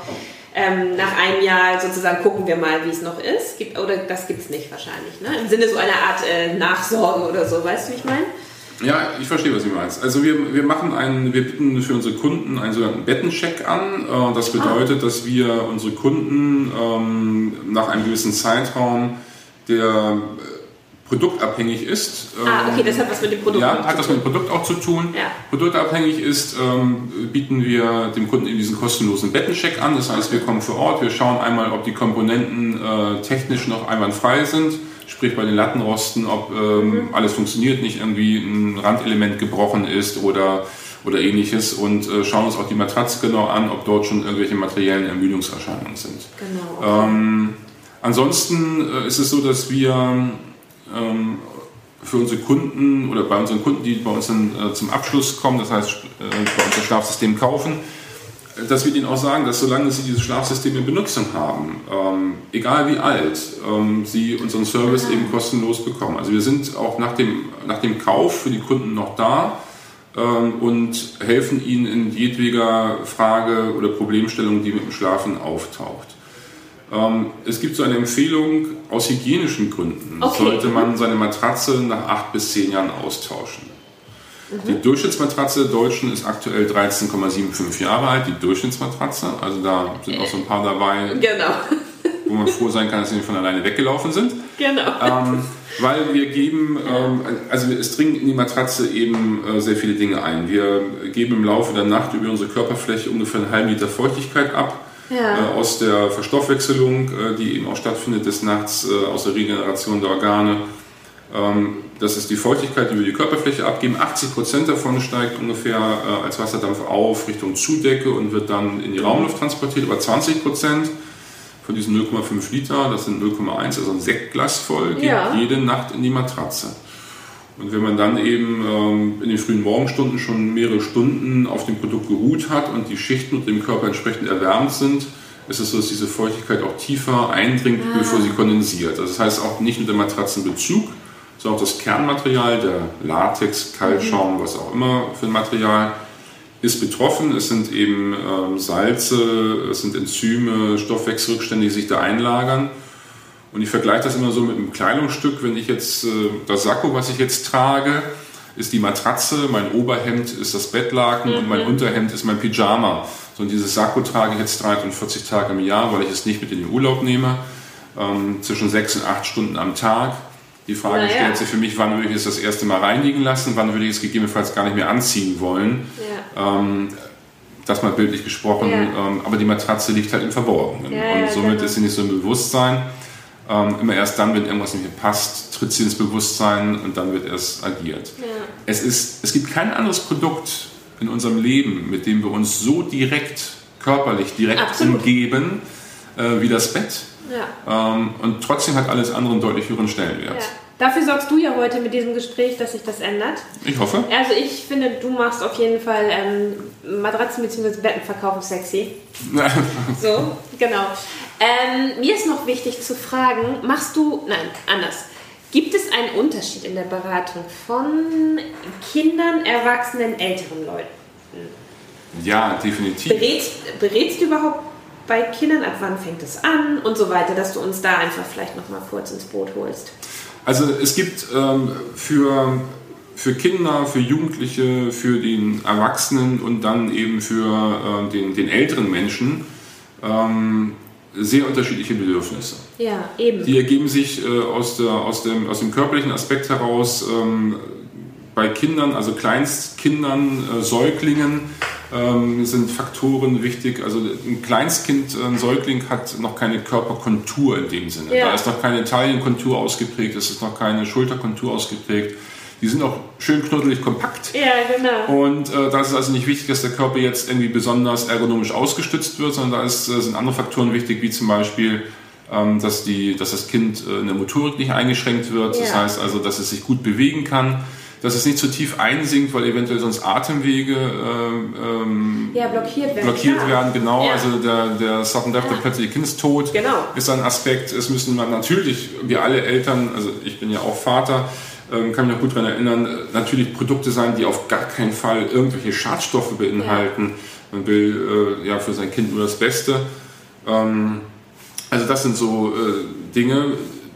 Ähm, nach einem Jahr sozusagen gucken wir mal, wie es noch ist. Gibt, oder das gibt es nicht wahrscheinlich. Ne? Im Sinne so einer Art äh, Nachsorge oder so, weißt du, wie ich meine? Ja, ich verstehe, was Sie meinst. Also wir, wir machen einen, wir bieten für unsere Kunden einen sogenannten Bettencheck an. Äh, Das bedeutet, ah. dass wir unsere Kunden ähm, nach einem gewissen Zeitraum, der produktabhängig ist. Ah, okay, das hat was mit dem Produkt Ja, hat das mit dem Produkt auch zu tun. Ja. Produktabhängig ist, ähm, bieten wir dem Kunden in diesen kostenlosen Bettencheck an. Das heißt, wir kommen vor Ort, wir schauen einmal, ob die Komponenten äh, technisch noch einwandfrei sind. Sprich bei den Lattenrosten, ob ähm, mhm. alles funktioniert, nicht irgendwie ein Randelement gebrochen ist oder, oder ähnliches. Und äh, schauen uns auch die Matratze genau an, ob dort schon irgendwelche materiellen Ermüdungserscheinungen sind. Genau. Ähm, ansonsten äh, ist es so, dass wir ähm, für unsere Kunden oder bei unseren Kunden, die bei uns dann äh, zum Abschluss kommen, das heißt äh, bei uns das Schlafsystem kaufen, dass wir ihnen auch sagen, dass solange sie dieses Schlafsystem in Benutzung haben, ähm, egal wie alt, ähm, sie unseren Service eben kostenlos bekommen. Also wir sind auch nach dem, nach dem Kauf für die Kunden noch da ähm, und helfen ihnen in jedweder Frage oder Problemstellung, die mit dem Schlafen auftaucht. Ähm, es gibt so eine Empfehlung, aus hygienischen Gründen okay. sollte man seine Matratze nach acht bis zehn Jahren austauschen. Mhm. Die Durchschnittsmatratze der Deutschen ist aktuell 13,75 Jahre alt, die Durchschnittsmatratze. Also da sind auch so ein paar dabei, genau. wo man froh sein kann, dass sie nicht von alleine weggelaufen sind. Genau. Ähm, weil wir geben, ähm, also es dringen in die Matratze eben äh, sehr viele Dinge ein. Wir geben im Laufe der Nacht über unsere Körperfläche ungefähr einen halben Liter Feuchtigkeit ab ja. äh, aus der Verstoffwechselung, äh, die eben auch stattfindet des Nachts, äh, aus der Regeneration der Organe. Ähm, das ist die Feuchtigkeit, die wir die Körperfläche abgeben. 80 Prozent davon steigt ungefähr äh, als Wasserdampf auf Richtung Zudecke und wird dann in die Raumluft transportiert. Aber 20 Prozent von diesen 0,5 Liter, das sind 0,1, also ein Sektglas voll, geht Ja. jede Nacht in die Matratze. Und wenn man dann eben ähm, in den frühen Morgenstunden schon mehrere Stunden auf dem Produkt geruht hat und die Schichten unter dem Körper entsprechend erwärmt sind, ist es so, dass diese Feuchtigkeit auch tiefer eindringt, bevor sie kondensiert. Also das heißt auch nicht nur der Matratzenbezug, sondern auch das Kernmaterial, der Latex, Kaltschaum, was auch immer für ein Material, ist betroffen. Es sind eben ähm, Salze, es sind Enzyme, Stoffwechselrückstände, die sich da einlagern. Und ich vergleiche das immer so mit einem Kleidungsstück. Wenn ich jetzt äh, das Sakko, was ich jetzt trage, ist die Matratze, mein Oberhemd ist das Bettlaken und mein Unterhemd ist mein Pyjama. So, und dieses Sakko trage ich jetzt 43 Tage im Jahr, weil ich es nicht mit in den Urlaub nehme, ähm, zwischen sechs und acht Stunden am Tag. Die Frage Na ja. stellt sich für mich, wann würde ich es das erste Mal reinigen lassen, wann würde ich es gegebenenfalls gar nicht mehr anziehen wollen. Ja. Ähm, das mal bildlich gesprochen, Ja. ähm, aber die Matratze liegt halt im Verborgenen. Ja, und somit genau. ist sie nicht so im Bewusstsein. Ähm, immer erst dann, wenn irgendwas nicht mehr passt, tritt sie ins Bewusstsein und dann wird erst agiert. Es, ist, es gibt kein anderes Produkt in unserem Leben, mit dem wir uns so direkt, körperlich direkt Absolut. umgeben, äh, wie das Bett. Ja. Ähm, und trotzdem hat alles andere einen deutlich höheren Stellenwert. Ja. Dafür sorgst du ja heute mit diesem Gespräch, dass sich das ändert. Ich hoffe. Also ich finde, du machst auf jeden Fall ähm, Matratzen bzw. Bettenverkauf sexy. So, genau. Ähm, mir ist noch wichtig zu fragen, machst du, nein, anders. Gibt es einen Unterschied in der Beratung von Kindern, Erwachsenen, älteren Leuten? ja, definitiv. Berätst, berätst du überhaupt bei Kindern, ab wann fängt es an und so weiter, dass du uns da einfach vielleicht noch mal kurz ins Boot holst? Also es gibt ähm, für, für Kinder, für Jugendliche, für den Erwachsenen und dann eben für äh, den, den älteren Menschen ähm, sehr unterschiedliche Bedürfnisse. Ja, eben. Die ergeben sich äh, aus, der, aus, dem, aus dem körperlichen Aspekt heraus ähm, bei Kindern, also Kleinstkindern, äh, Säuglingen ähm, sind Faktoren wichtig. Also ein Kleinstkind, ein Säugling hat noch keine Körperkontur in dem Sinne. Ja. Da ist noch keine Taillenkontur ausgeprägt, es ist noch keine Schulterkontur ausgeprägt. Die sind auch schön knuddelig kompakt. Ja, genau. Und äh, da ist es also nicht wichtig, dass der Körper jetzt irgendwie besonders ergonomisch ausgestützt wird, sondern da ist, äh, sind andere Faktoren wichtig, wie zum Beispiel, ähm, dass, die, dass das Kind äh, in der Motorik nicht eingeschränkt wird. Das Ja. heißt also, dass es sich gut bewegen kann, dass es nicht zu tief einsinkt, weil eventuell sonst Atemwege ähm, ähm, Ja, blockiert werden. blockiert klar. werden. Genau, Ja. also der, der Sudden Death, der plötzliche Kindestod Genau. ist ein Aspekt. Es müssen man natürlich, wir alle Eltern, also ich bin ja auch Vater, ähm, kann mich noch gut daran erinnern, äh, natürlich Produkte sein, die auf gar keinen Fall irgendwelche Schadstoffe beinhalten. Man will äh, ja für sein Kind nur das Beste. Ähm, also das sind so äh, Dinge.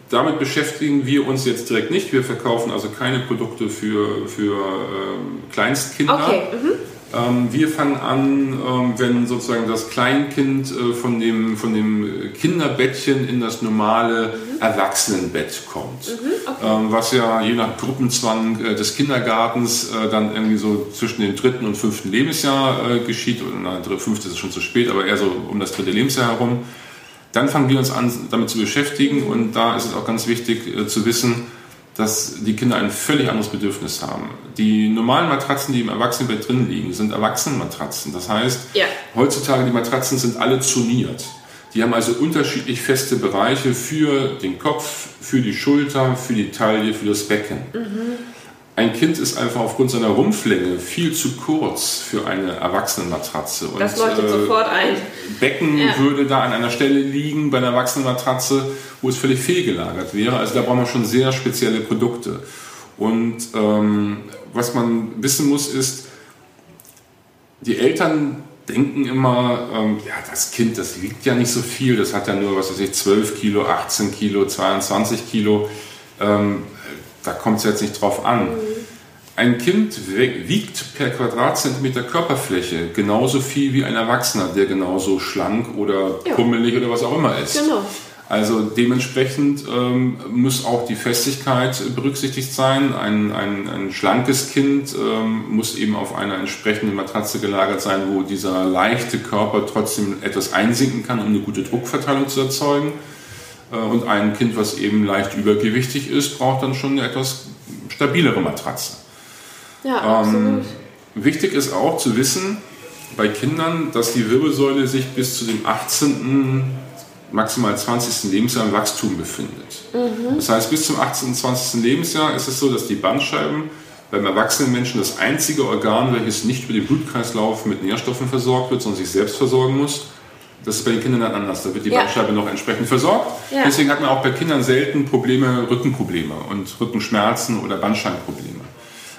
Damit beschäftigen wir uns jetzt direkt nicht. Wir verkaufen also keine Produkte für, für ähm, Kleinstkinder. Okay. Mhm. Ähm, wir fangen an, ähm, wenn sozusagen das Kleinkind äh, von, dem, von dem Kinderbettchen in das normale mhm. Erwachsenenbett kommt. Mhm, okay. ähm, was ja je nach Gruppenzwang äh, des Kindergartens äh, dann irgendwie so zwischen dem dritten und fünften Lebensjahr äh, geschieht. Oder nein, fünfte ist schon zu spät, aber eher so um das dritte Lebensjahr herum. Dann fangen wir uns an, damit zu beschäftigen und da ist es auch ganz wichtig äh, zu wissen, dass die Kinder ein völlig anderes Bedürfnis haben. Die normalen Matratzen, die im Erwachsenenbett drin liegen, sind Erwachsenenmatratzen. Das heißt, ja. heutzutage die Matratzen sind alle zoniert. Die haben also unterschiedlich feste Bereiche für den Kopf, für die Schulter, für die Taille, für das Becken. Mhm. Ein Kind ist einfach aufgrund seiner Rumpflänge viel zu kurz für eine Erwachsenenmatratze. Und, das leuchtet äh, sofort ein. Becken ja. würde da an einer Stelle liegen bei einer Erwachsenenmatratze, wo es völlig fehlgelagert wäre. Also da brauchen wir schon sehr spezielle Produkte. Und ähm, was man wissen muss, ist, die Eltern denken immer, ähm, ja, das Kind, das wiegt ja nicht so viel, das hat ja nur, was weiß ich, 12 Kilo, 18 Kilo, 22 Kilo. Ähm, da kommt es jetzt nicht drauf an. Ein Kind wiegt per Quadratzentimeter Körperfläche genauso viel wie ein Erwachsener, der genauso schlank oder ja. pummelig oder was auch immer ist. Genau. Also dementsprechend ähm, muss auch die Festigkeit berücksichtigt sein. Ein, ein, ein schlankes Kind ähm, muss eben auf einer entsprechenden Matratze gelagert sein, wo dieser leichte Körper trotzdem etwas einsinken kann, um eine gute Druckverteilung zu erzeugen. Äh, und ein Kind, was eben leicht übergewichtig ist, braucht dann schon eine etwas stabilere Matratze. Ja, absolut. Ähm, wichtig ist auch zu wissen bei Kindern, dass die Wirbelsäule sich bis zu dem 18., maximal 20. Lebensjahr im Wachstum befindet. Mhm. Das heißt, bis zum 18. 20. Lebensjahr ist es so, dass die Bandscheiben beim erwachsenen Menschen das einzige Organ, welches nicht über den Blutkreislauf mit Nährstoffen versorgt wird, sondern sich selbst versorgen muss, das ist bei den Kindern dann anders. Da wird die ja. Bandscheibe noch entsprechend versorgt. Ja. Deswegen hat man auch bei Kindern selten Probleme, Rückenprobleme und Rückenschmerzen oder Bandscheibenprobleme.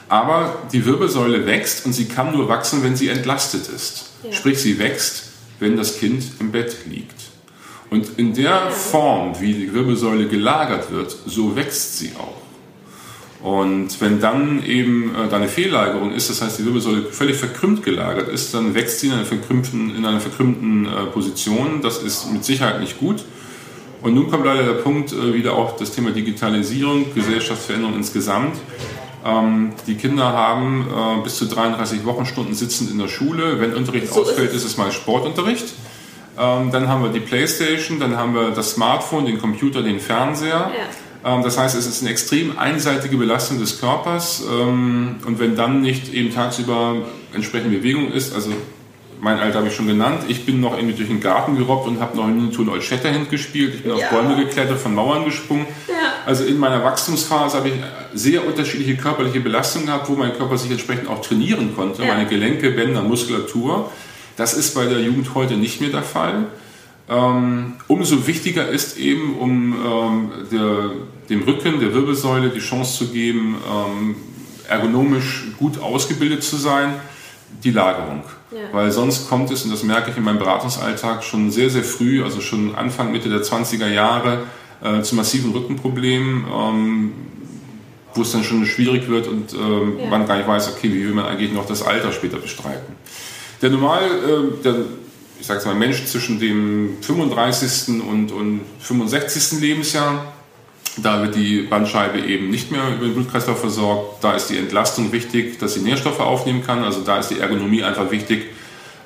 Aber die Wirbelsäule wächst und sie kann nur wachsen, wenn sie entlastet ist. Ja. Sprich, sie wächst, wenn das Kind im Bett liegt. Und in der Form, wie die Wirbelsäule gelagert wird, so wächst sie auch. Und wenn dann eben äh, da eine Fehllagerung ist, das heißt die Wirbelsäule völlig verkrümmt gelagert ist, dann wächst sie in einer verkrümmten, in einer verkrümmten äh, Position. Das ist mit Sicherheit nicht gut. Und nun kommt leider der Punkt äh, wieder auch das Thema Digitalisierung, Gesellschaftsveränderung insgesamt. Ähm, die Kinder haben äh, bis zu 33 Wochenstunden sitzend in der Schule. Wenn Unterricht so ausfällt, ist es mal Sportunterricht. Ähm, dann haben wir die Playstation, dann haben wir das Smartphone, den Computer, den Fernseher. Ja. Ähm, das heißt, es ist eine extrem einseitige Belastung des Körpers ähm, und wenn dann nicht eben tagsüber entsprechende Bewegung ist, also mein Alter habe ich schon genannt, ich bin noch irgendwie durch den Garten gerobbt und habe noch in Tun Old Shatterhand gespielt, ich bin ja. auf Bäume geklettert, von Mauern gesprungen. Ja. Also in meiner Wachstumsphase habe ich sehr unterschiedliche körperliche Belastungen gehabt, wo mein Körper sich entsprechend auch trainieren konnte, ja. meine Gelenke, Bänder, Muskulatur. Das ist bei der Jugend heute nicht mehr der Fall. Ähm, umso wichtiger ist eben, um ähm, der, dem Rücken, der Wirbelsäule die Chance zu geben, ähm, ergonomisch gut ausgebildet zu sein, die Lagerung. Ja. Weil sonst kommt es, und das merke ich in meinem Beratungsalltag schon sehr, sehr früh, also schon Anfang, Mitte der 20er Jahre, äh, zu massiven Rückenproblemen, ähm, wo es dann schon schwierig wird und ähm, ja. man gar nicht weiß, okay, wie will man eigentlich noch das Alter später bestreiten. Der normal, äh, der ich sage mal, Mensch zwischen dem 35. und, und 65. Lebensjahr. Da wird die Bandscheibe eben nicht mehr über den Blutkreislauf versorgt. Da ist die Entlastung wichtig, dass sie Nährstoffe aufnehmen kann. Also da ist die Ergonomie einfach wichtig,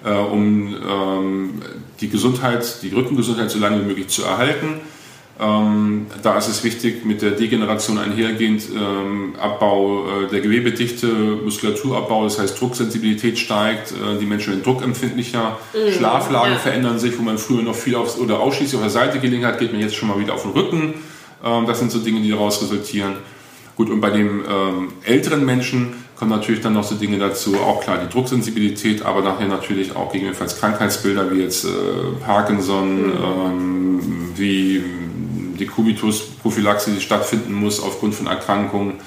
äh, um ähm, die Gesundheit, die Rückengesundheit so lange wie möglich zu erhalten. Ähm, da ist es wichtig, mit der Degeneration einhergehend ähm, Abbau äh, der Gewebedichte, Muskulaturabau, das heißt Drucksensibilität steigt, äh, die Menschen werden druckempfindlicher, mhm, Schlaflagen ja. verändern sich, wo man früher noch viel auf, oder ausschließlich auf der Seite gelegen hat, geht man jetzt schon mal wieder auf den Rücken. Ähm, das sind so Dinge, die daraus resultieren. Gut, und bei dem ähm, älteren Menschen kommen natürlich dann noch so Dinge dazu, auch klar die Drucksensibilität, aber nachher natürlich auch gegebenenfalls Krankheitsbilder wie jetzt äh, Parkinson, mhm. ähm, wie die Kubitus-Prophylaxe, die stattfinden muss aufgrund von Erkrankungen,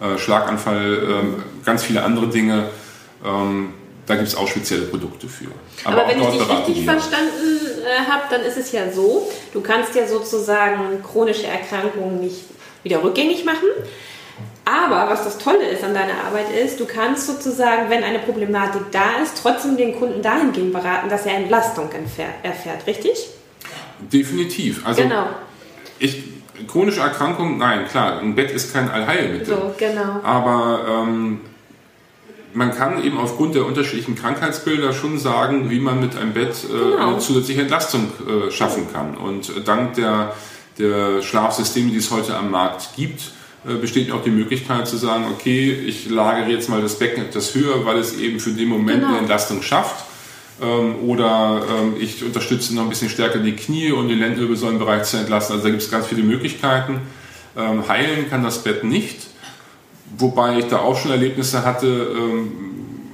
äh, Schlaganfall, äh, ganz viele andere Dinge. Ähm, da gibt es auch spezielle Produkte für. Aber, Aber wenn ich dich richtig verstanden äh, habe, dann ist es ja so, du kannst ja sozusagen chronische Erkrankungen nicht wieder rückgängig machen. Aber was das Tolle ist an deiner Arbeit ist, du kannst sozusagen, wenn eine Problematik da ist, trotzdem den Kunden dahingehend beraten, dass er Entlastung erfährt, richtig? Definitiv. Also genau. Ich, chronische Erkrankungen, nein, klar, ein Bett ist kein Allheilmittel. So, genau. Aber ähm, man kann eben aufgrund der unterschiedlichen Krankheitsbilder schon sagen, wie man mit einem Bett äh, genau. eine zusätzliche Entlastung äh, schaffen kann. Und dank der, der Schlafsysteme, die es heute am Markt gibt, besteht auch die Möglichkeit zu sagen, okay, ich lagere jetzt mal das Becken etwas höher, weil es eben für den Moment genau. eine Entlastung schafft. Ähm, oder ähm, ich unterstütze noch ein bisschen stärker die Knie und den Lendenwirbelsäulenbereich zu entlasten. Also da gibt es ganz viele Möglichkeiten. Ähm, heilen kann das Bett nicht. Wobei ich da auch schon Erlebnisse hatte,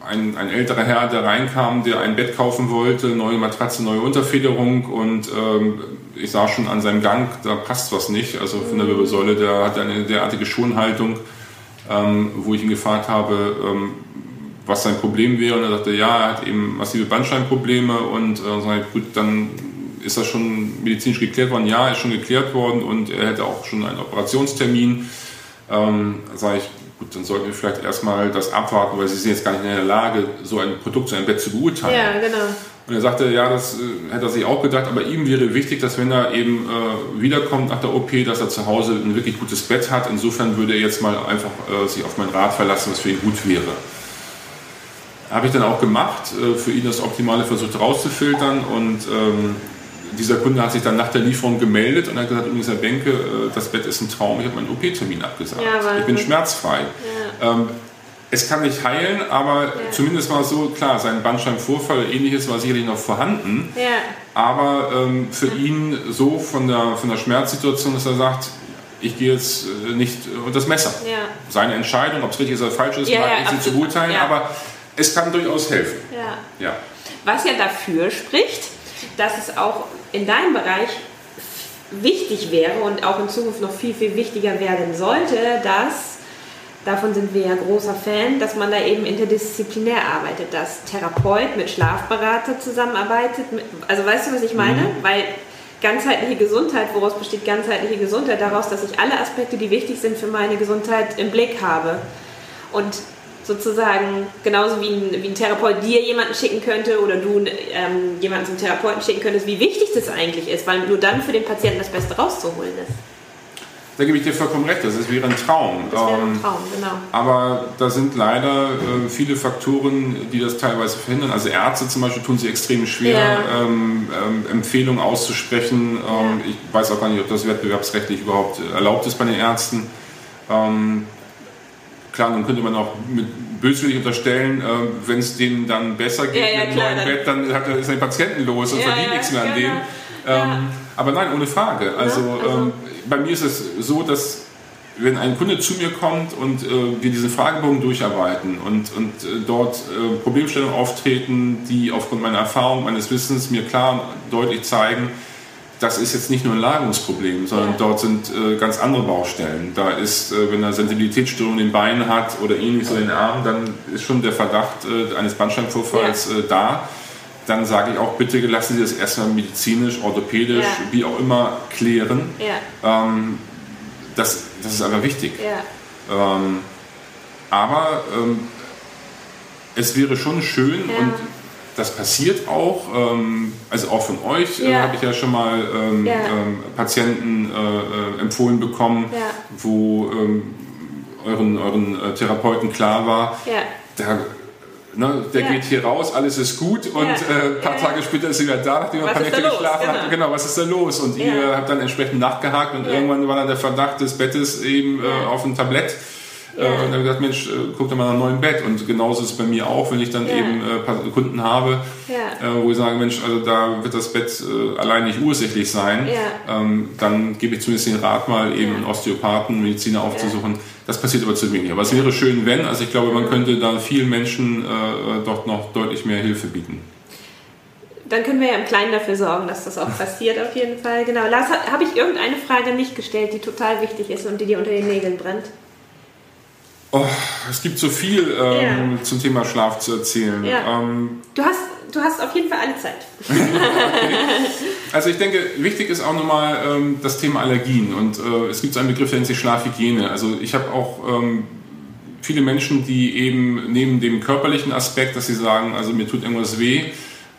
ein, ein, älterer Herr, der reinkam, der ein Bett kaufen wollte, neue Matratze, neue Unterfederung und ich sah schon an seinem Gang, da passt was nicht. Also von der Wirbelsäule, der hat eine derartige Schonhaltung, ähm, wo ich ihn gefragt habe, ähm, was sein Problem wäre. Und er sagte, ja, er hat eben massive Bandscheibenprobleme und äh, sag gut, dann ist das schon medizinisch geklärt worden. Ja, ist schon geklärt worden und er hätte auch schon einen Operationstermin. Ähm, sage ich, gut, dann sollten wir vielleicht erstmal das abwarten, weil Sie sind jetzt gar nicht in der Lage, so ein Produkt, so ein Bett zu beurteilen. Ja, genau. Und er sagte, ja, das äh, hätte er sich auch gedacht, aber ihm wäre wichtig, dass wenn er eben äh, wiederkommt nach der OP, dass er zu Hause ein wirklich gutes Bett hat. Insofern würde er jetzt mal einfach äh, sich auf mein Rat verlassen, was für ihn gut wäre. Habe ich dann auch gemacht, äh, für ihn das Optimale versucht rauszufiltern und ähm, dieser Kunde hat sich dann nach der Lieferung gemeldet und hat gesagt, übrigens Herr Benke, äh, das Bett ist ein Traum, ich habe meinen OP-Termin abgesagt. Ja, ich bin schmerzfrei. Ja. Ähm, es kann nicht heilen, aber ja. zumindest mal so, klar, sein Bandscheibenvorfall oder ähnliches war sicherlich noch vorhanden. Aber ähm, für ihn so von der, von der Schmerzsituation, dass er sagt, ich gehe jetzt äh, nicht unter das Messer. Seine Entscheidung, ob es richtig oder falsch ist, mag ich nicht zu beurteilen, aber es kann durchaus helfen. Ja. Was ja dafür spricht, dass es auch in deinem Bereich wichtig wäre und auch in Zukunft noch viel, viel wichtiger werden sollte, dass, davon sind wir ja großer Fan, dass man da eben interdisziplinär arbeitet, dass Therapeut mit Schlafberater zusammenarbeitet. Also weißt du, was ich meine? Mhm. Weil ganzheitliche Gesundheit, woraus besteht ganzheitliche Gesundheit? Daraus, dass ich alle Aspekte, die wichtig sind für meine Gesundheit, im Blick habe. Und sozusagen genauso wie ein, wie ein Therapeut dir jemanden schicken könnte oder du ähm, jemanden zum Therapeuten schicken könntest, wie wichtig das eigentlich ist, weil nur dann für den Patienten das Beste rauszuholen ist. Da gebe ich dir vollkommen recht, das ist wie ein Traum. Das wäre ein ähm, Traum, genau. Aber da sind leider äh, viele Faktoren, die das teilweise verhindern. Also Ärzte zum Beispiel tun sich extrem schwer, ja. ähm, ähm, Empfehlungen auszusprechen. Ähm, ja. Ich weiß auch gar nicht, ob das wettbewerbsrechtlich überhaupt erlaubt ist bei den Ärzten. Ähm, klar, dann könnte man auch mit böswillig unterstellen, äh, wenn es denen dann besser geht ja, ja, mit klar, neuen Bett, dann hat er, ist der Patienten los und ja, verdient nichts mehr an dem. Ähm, aber nein, ohne Frage. Also, also. Ähm, bei mir ist es so, dass wenn ein Kunde zu mir kommt und äh, wir diesen Fragebogen durcharbeiten und, und äh, dort äh, Problemstellungen auftreten, die aufgrund meiner Erfahrung, meines Wissens mir klar und deutlich zeigen, das ist jetzt nicht nur ein Lagerungsproblem, sondern dort sind äh, ganz andere Baustellen. Da ist, äh, wenn er Sensibilitätsstörungen in den Beinen hat oder ähnliches oder in den Armen, dann ist schon der Verdacht äh, eines Bandscheibenvorfalls. Äh, da. Dann sage ich auch, bitte lassen Sie das erstmal medizinisch, orthopädisch, wie auch immer klären. Ähm, das, das ist einfach wichtig. Ähm, aber ähm, es wäre schon schön und das passiert auch, ähm, also auch von euch äh, ja. äh, habe ich ja schon mal ähm, ja. ähm, Patienten äh, äh empfohlen bekommen, ja. wo ähm, euren, euren äh, Therapeuten klar war, der, ne, der geht hier raus, alles ist gut und ein äh, paar Tage später ist er wieder da, nachdem er ein paar Nächte geschlafen genau. hat. Genau, was ist da los? Und ihr habt dann entsprechend nachgehakt und irgendwann war dann der Verdacht des Bettes eben auf ein Tablett. Ja. Äh, und dann habe ich gesagt, Mensch, äh, guck dir mal nach einem neuen Bett. Und genauso ist es bei mir auch, wenn ich dann ja. eben äh, Kunden habe, ja. wo ich sage, Mensch, also da wird das Bett allein nicht ursächlich sein. Ähm, dann gebe ich zumindest den Rat mal, eben einen Osteopathen, Mediziner aufzusuchen. Das passiert aber zu wenig. Aber es wäre schön, wenn. Also ich glaube, man könnte da vielen Menschen äh, dort noch deutlich mehr Hilfe bieten dann können wir ja im Kleinen dafür sorgen, dass das auch passiert, auf jeden Fall. Genau. Lars, habe ich irgendeine Frage nicht gestellt, die total wichtig ist und die dir unter den Nägeln brennt? Oh, es gibt so viel ähm, ja. zum Thema Schlaf zu erzählen. Ja. Ähm, du hast du hast auf jeden Fall alle Zeit. okay. Also ich denke, wichtig ist auch nochmal ähm, das Thema Allergien. Und äh, es gibt einen Begriff, der nennt sich Schlafhygiene. Also ich habe auch ähm, viele Menschen, die eben neben dem körperlichen Aspekt, dass sie sagen, also mir tut irgendwas weh,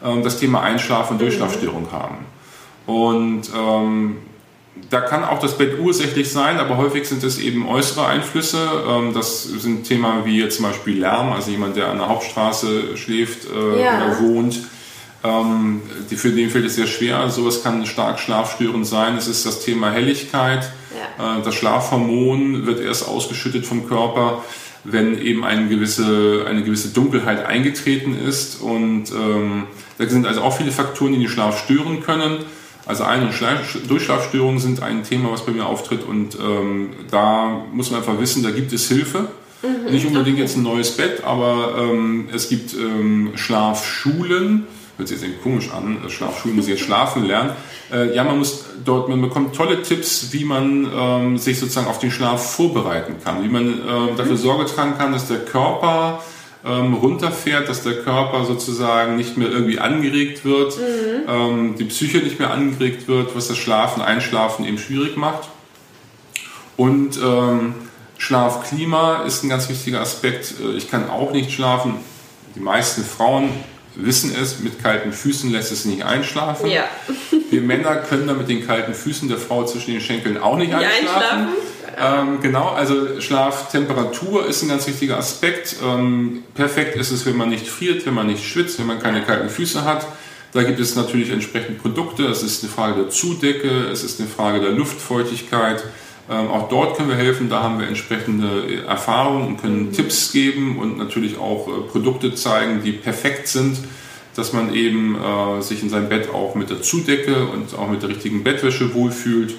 ähm, das Thema Einschlaf- und Durchschlafstörung mhm. haben. Und ähm, da kann auch das Bett ursächlich sein, aber häufig sind es eben äußere Einflüsse. Ähm, das sind Themen wie zum Beispiel Lärm, also jemand, der an der Hauptstraße schläft äh, ja. oder wohnt. Ähm, für den fällt es sehr schwer. Sowas kann stark schlafstörend sein. Es ist das Thema Helligkeit. Ja. Äh, das Schlafhormon wird erst ausgeschüttet vom Körper, wenn eben eine gewisse, eine gewisse Dunkelheit eingetreten ist. Und ähm, da sind also auch viele Faktoren, die den Schlaf stören können. Also Ein- und Durchschlafstörungen sind ein Thema, was bei mir auftritt und ähm, da muss man einfach wissen, da gibt es Hilfe. Mhm. Nicht unbedingt jetzt ein neues Bett, aber ähm, es gibt ähm, Schlafschulen. Hört sich jetzt irgendwie komisch an. Schlafschulen muss jetzt schlafen lernen. Äh, ja, man muss dort, man bekommt tolle Tipps, wie man ähm, sich sozusagen auf den Schlaf vorbereiten kann, wie man äh, dafür Sorge tragen kann, dass der Körper ähm, runterfährt, dass der Körper sozusagen nicht mehr irgendwie angeregt wird, mhm. ähm, die Psyche nicht mehr angeregt wird, was das Schlafen, Einschlafen eben schwierig macht. Und ähm, Schlafklima ist ein ganz wichtiger Aspekt. Äh, ich kann auch nicht schlafen. Die meisten Frauen wissen es, mit kalten Füßen lässt es nicht einschlafen. Ja. Wir Männer können da mit den kalten Füßen der Frau zwischen den Schenkeln auch nicht einschlafen. einschlafen. Ähm, genau, also Schlaftemperatur ist ein ganz wichtiger Aspekt. Ähm, perfekt ist es, wenn man nicht friert, wenn man nicht schwitzt, wenn man keine kalten Füße hat. Da gibt es natürlich entsprechend Produkte. Es ist eine Frage der Zudecke, es ist eine Frage der Luftfeuchtigkeit. Ähm, auch dort können wir helfen. Da haben wir entsprechende Erfahrungen und können Tipps geben und natürlich auch äh, Produkte zeigen, die perfekt sind, dass man eben äh, sich in seinem Bett auch mit der Zudecke und auch mit der richtigen Bettwäsche wohlfühlt.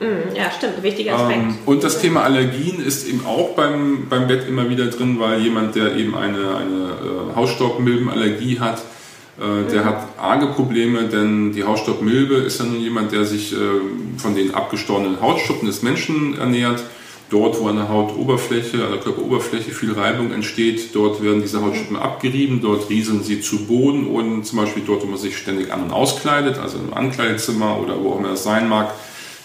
Mm, ja, stimmt, wichtiger Aspekt. Ähm, und das Thema Allergien ist eben auch beim, beim Bett immer wieder drin, weil jemand, der eben eine, eine äh, Hausstaubmilbenallergie hat, äh, der mhm. hat arge Probleme, denn die Hausstaubmilbe ist ja nun jemand, der sich äh, von den abgestorbenen Hautschuppen des Menschen ernährt. Dort, wo an der Hautoberfläche, an der Körperoberfläche viel Reibung entsteht, dort werden diese Hautschuppen abgerieben, dort rieseln sie zu Boden und zum Beispiel dort, wo man sich ständig an- und auskleidet, also im Ankleidezimmer oder wo auch immer das sein mag,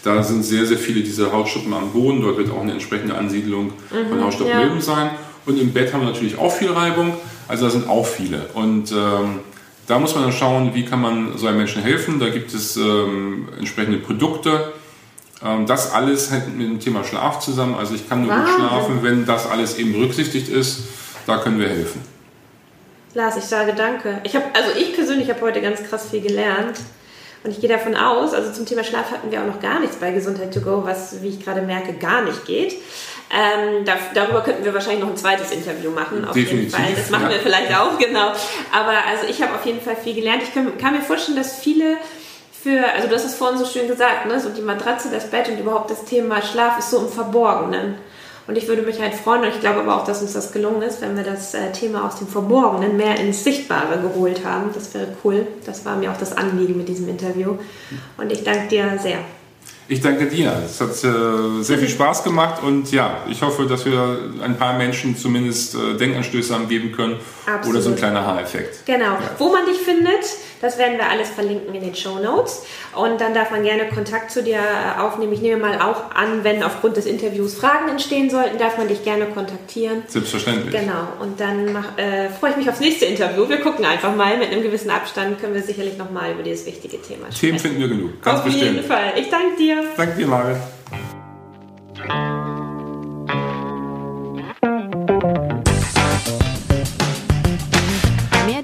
da sind sehr, sehr viele dieser Hautschuppen am Boden. Dort wird auch eine entsprechende Ansiedlung mhm, von Hausstaubmilben ja. sein. Und im Bett haben wir natürlich auch viel Reibung. Also da sind auch viele. Und ähm, da muss man dann schauen, wie kann man so einem Menschen helfen. Da gibt es ähm, entsprechende Produkte. Ähm, das alles hängt mit dem Thema Schlaf zusammen. Also ich kann nur gut schlafen, wenn das alles eben berücksichtigt ist. Da können wir helfen. Lars, ich sage danke. Ich habe, also ich persönlich habe heute ganz krass viel gelernt. Und ich gehe davon aus, also zum Thema Schlaf hatten wir auch noch gar nichts bei Gesundheit to go, was, wie ich gerade merke, gar nicht geht. Ähm, da, darüber könnten wir wahrscheinlich noch ein zweites Interview machen, auf Definitiv, jeden Fall. Das machen ja. wir vielleicht auch, genau. Aber also ich habe auf jeden Fall viel gelernt. Ich kann, kann mir vorstellen, dass viele für, also du hast es vorhin so schön gesagt, ne, so die Matratze, das Bett und überhaupt das Thema Schlaf ist so im Verborgenen. Und ich würde mich halt freuen, und ich glaube aber auch, dass uns das gelungen ist, wenn wir das äh, Thema aus dem Verborgenen mehr ins Sichtbare geholt haben. Das wäre cool. Das war mir auch das Anliegen mit diesem Interview. Und ich danke dir sehr. Ich danke dir. Es hat äh, sehr viel Spaß gemacht und ja, ich hoffe, dass wir ein paar Menschen zumindest äh, Denkanstöße haben geben können Absolut. oder so ein kleiner Haareffekt. Genau. Ja. Wo man dich findet, das werden wir alles verlinken in den Show Notes und dann darf man gerne Kontakt zu dir äh, aufnehmen. Ich nehme mal auch an, wenn aufgrund des Interviews Fragen entstehen sollten, darf man dich gerne kontaktieren. Selbstverständlich. Genau. Und dann mach, äh, freue ich mich aufs nächste Interview. Wir gucken einfach mal. Mit einem gewissen Abstand können wir sicherlich nochmal über dieses wichtige Thema sprechen. Themen finden wir genug. Ganz Auf bestimmt. jeden Fall. Ich danke dir. Danke dir, Marit.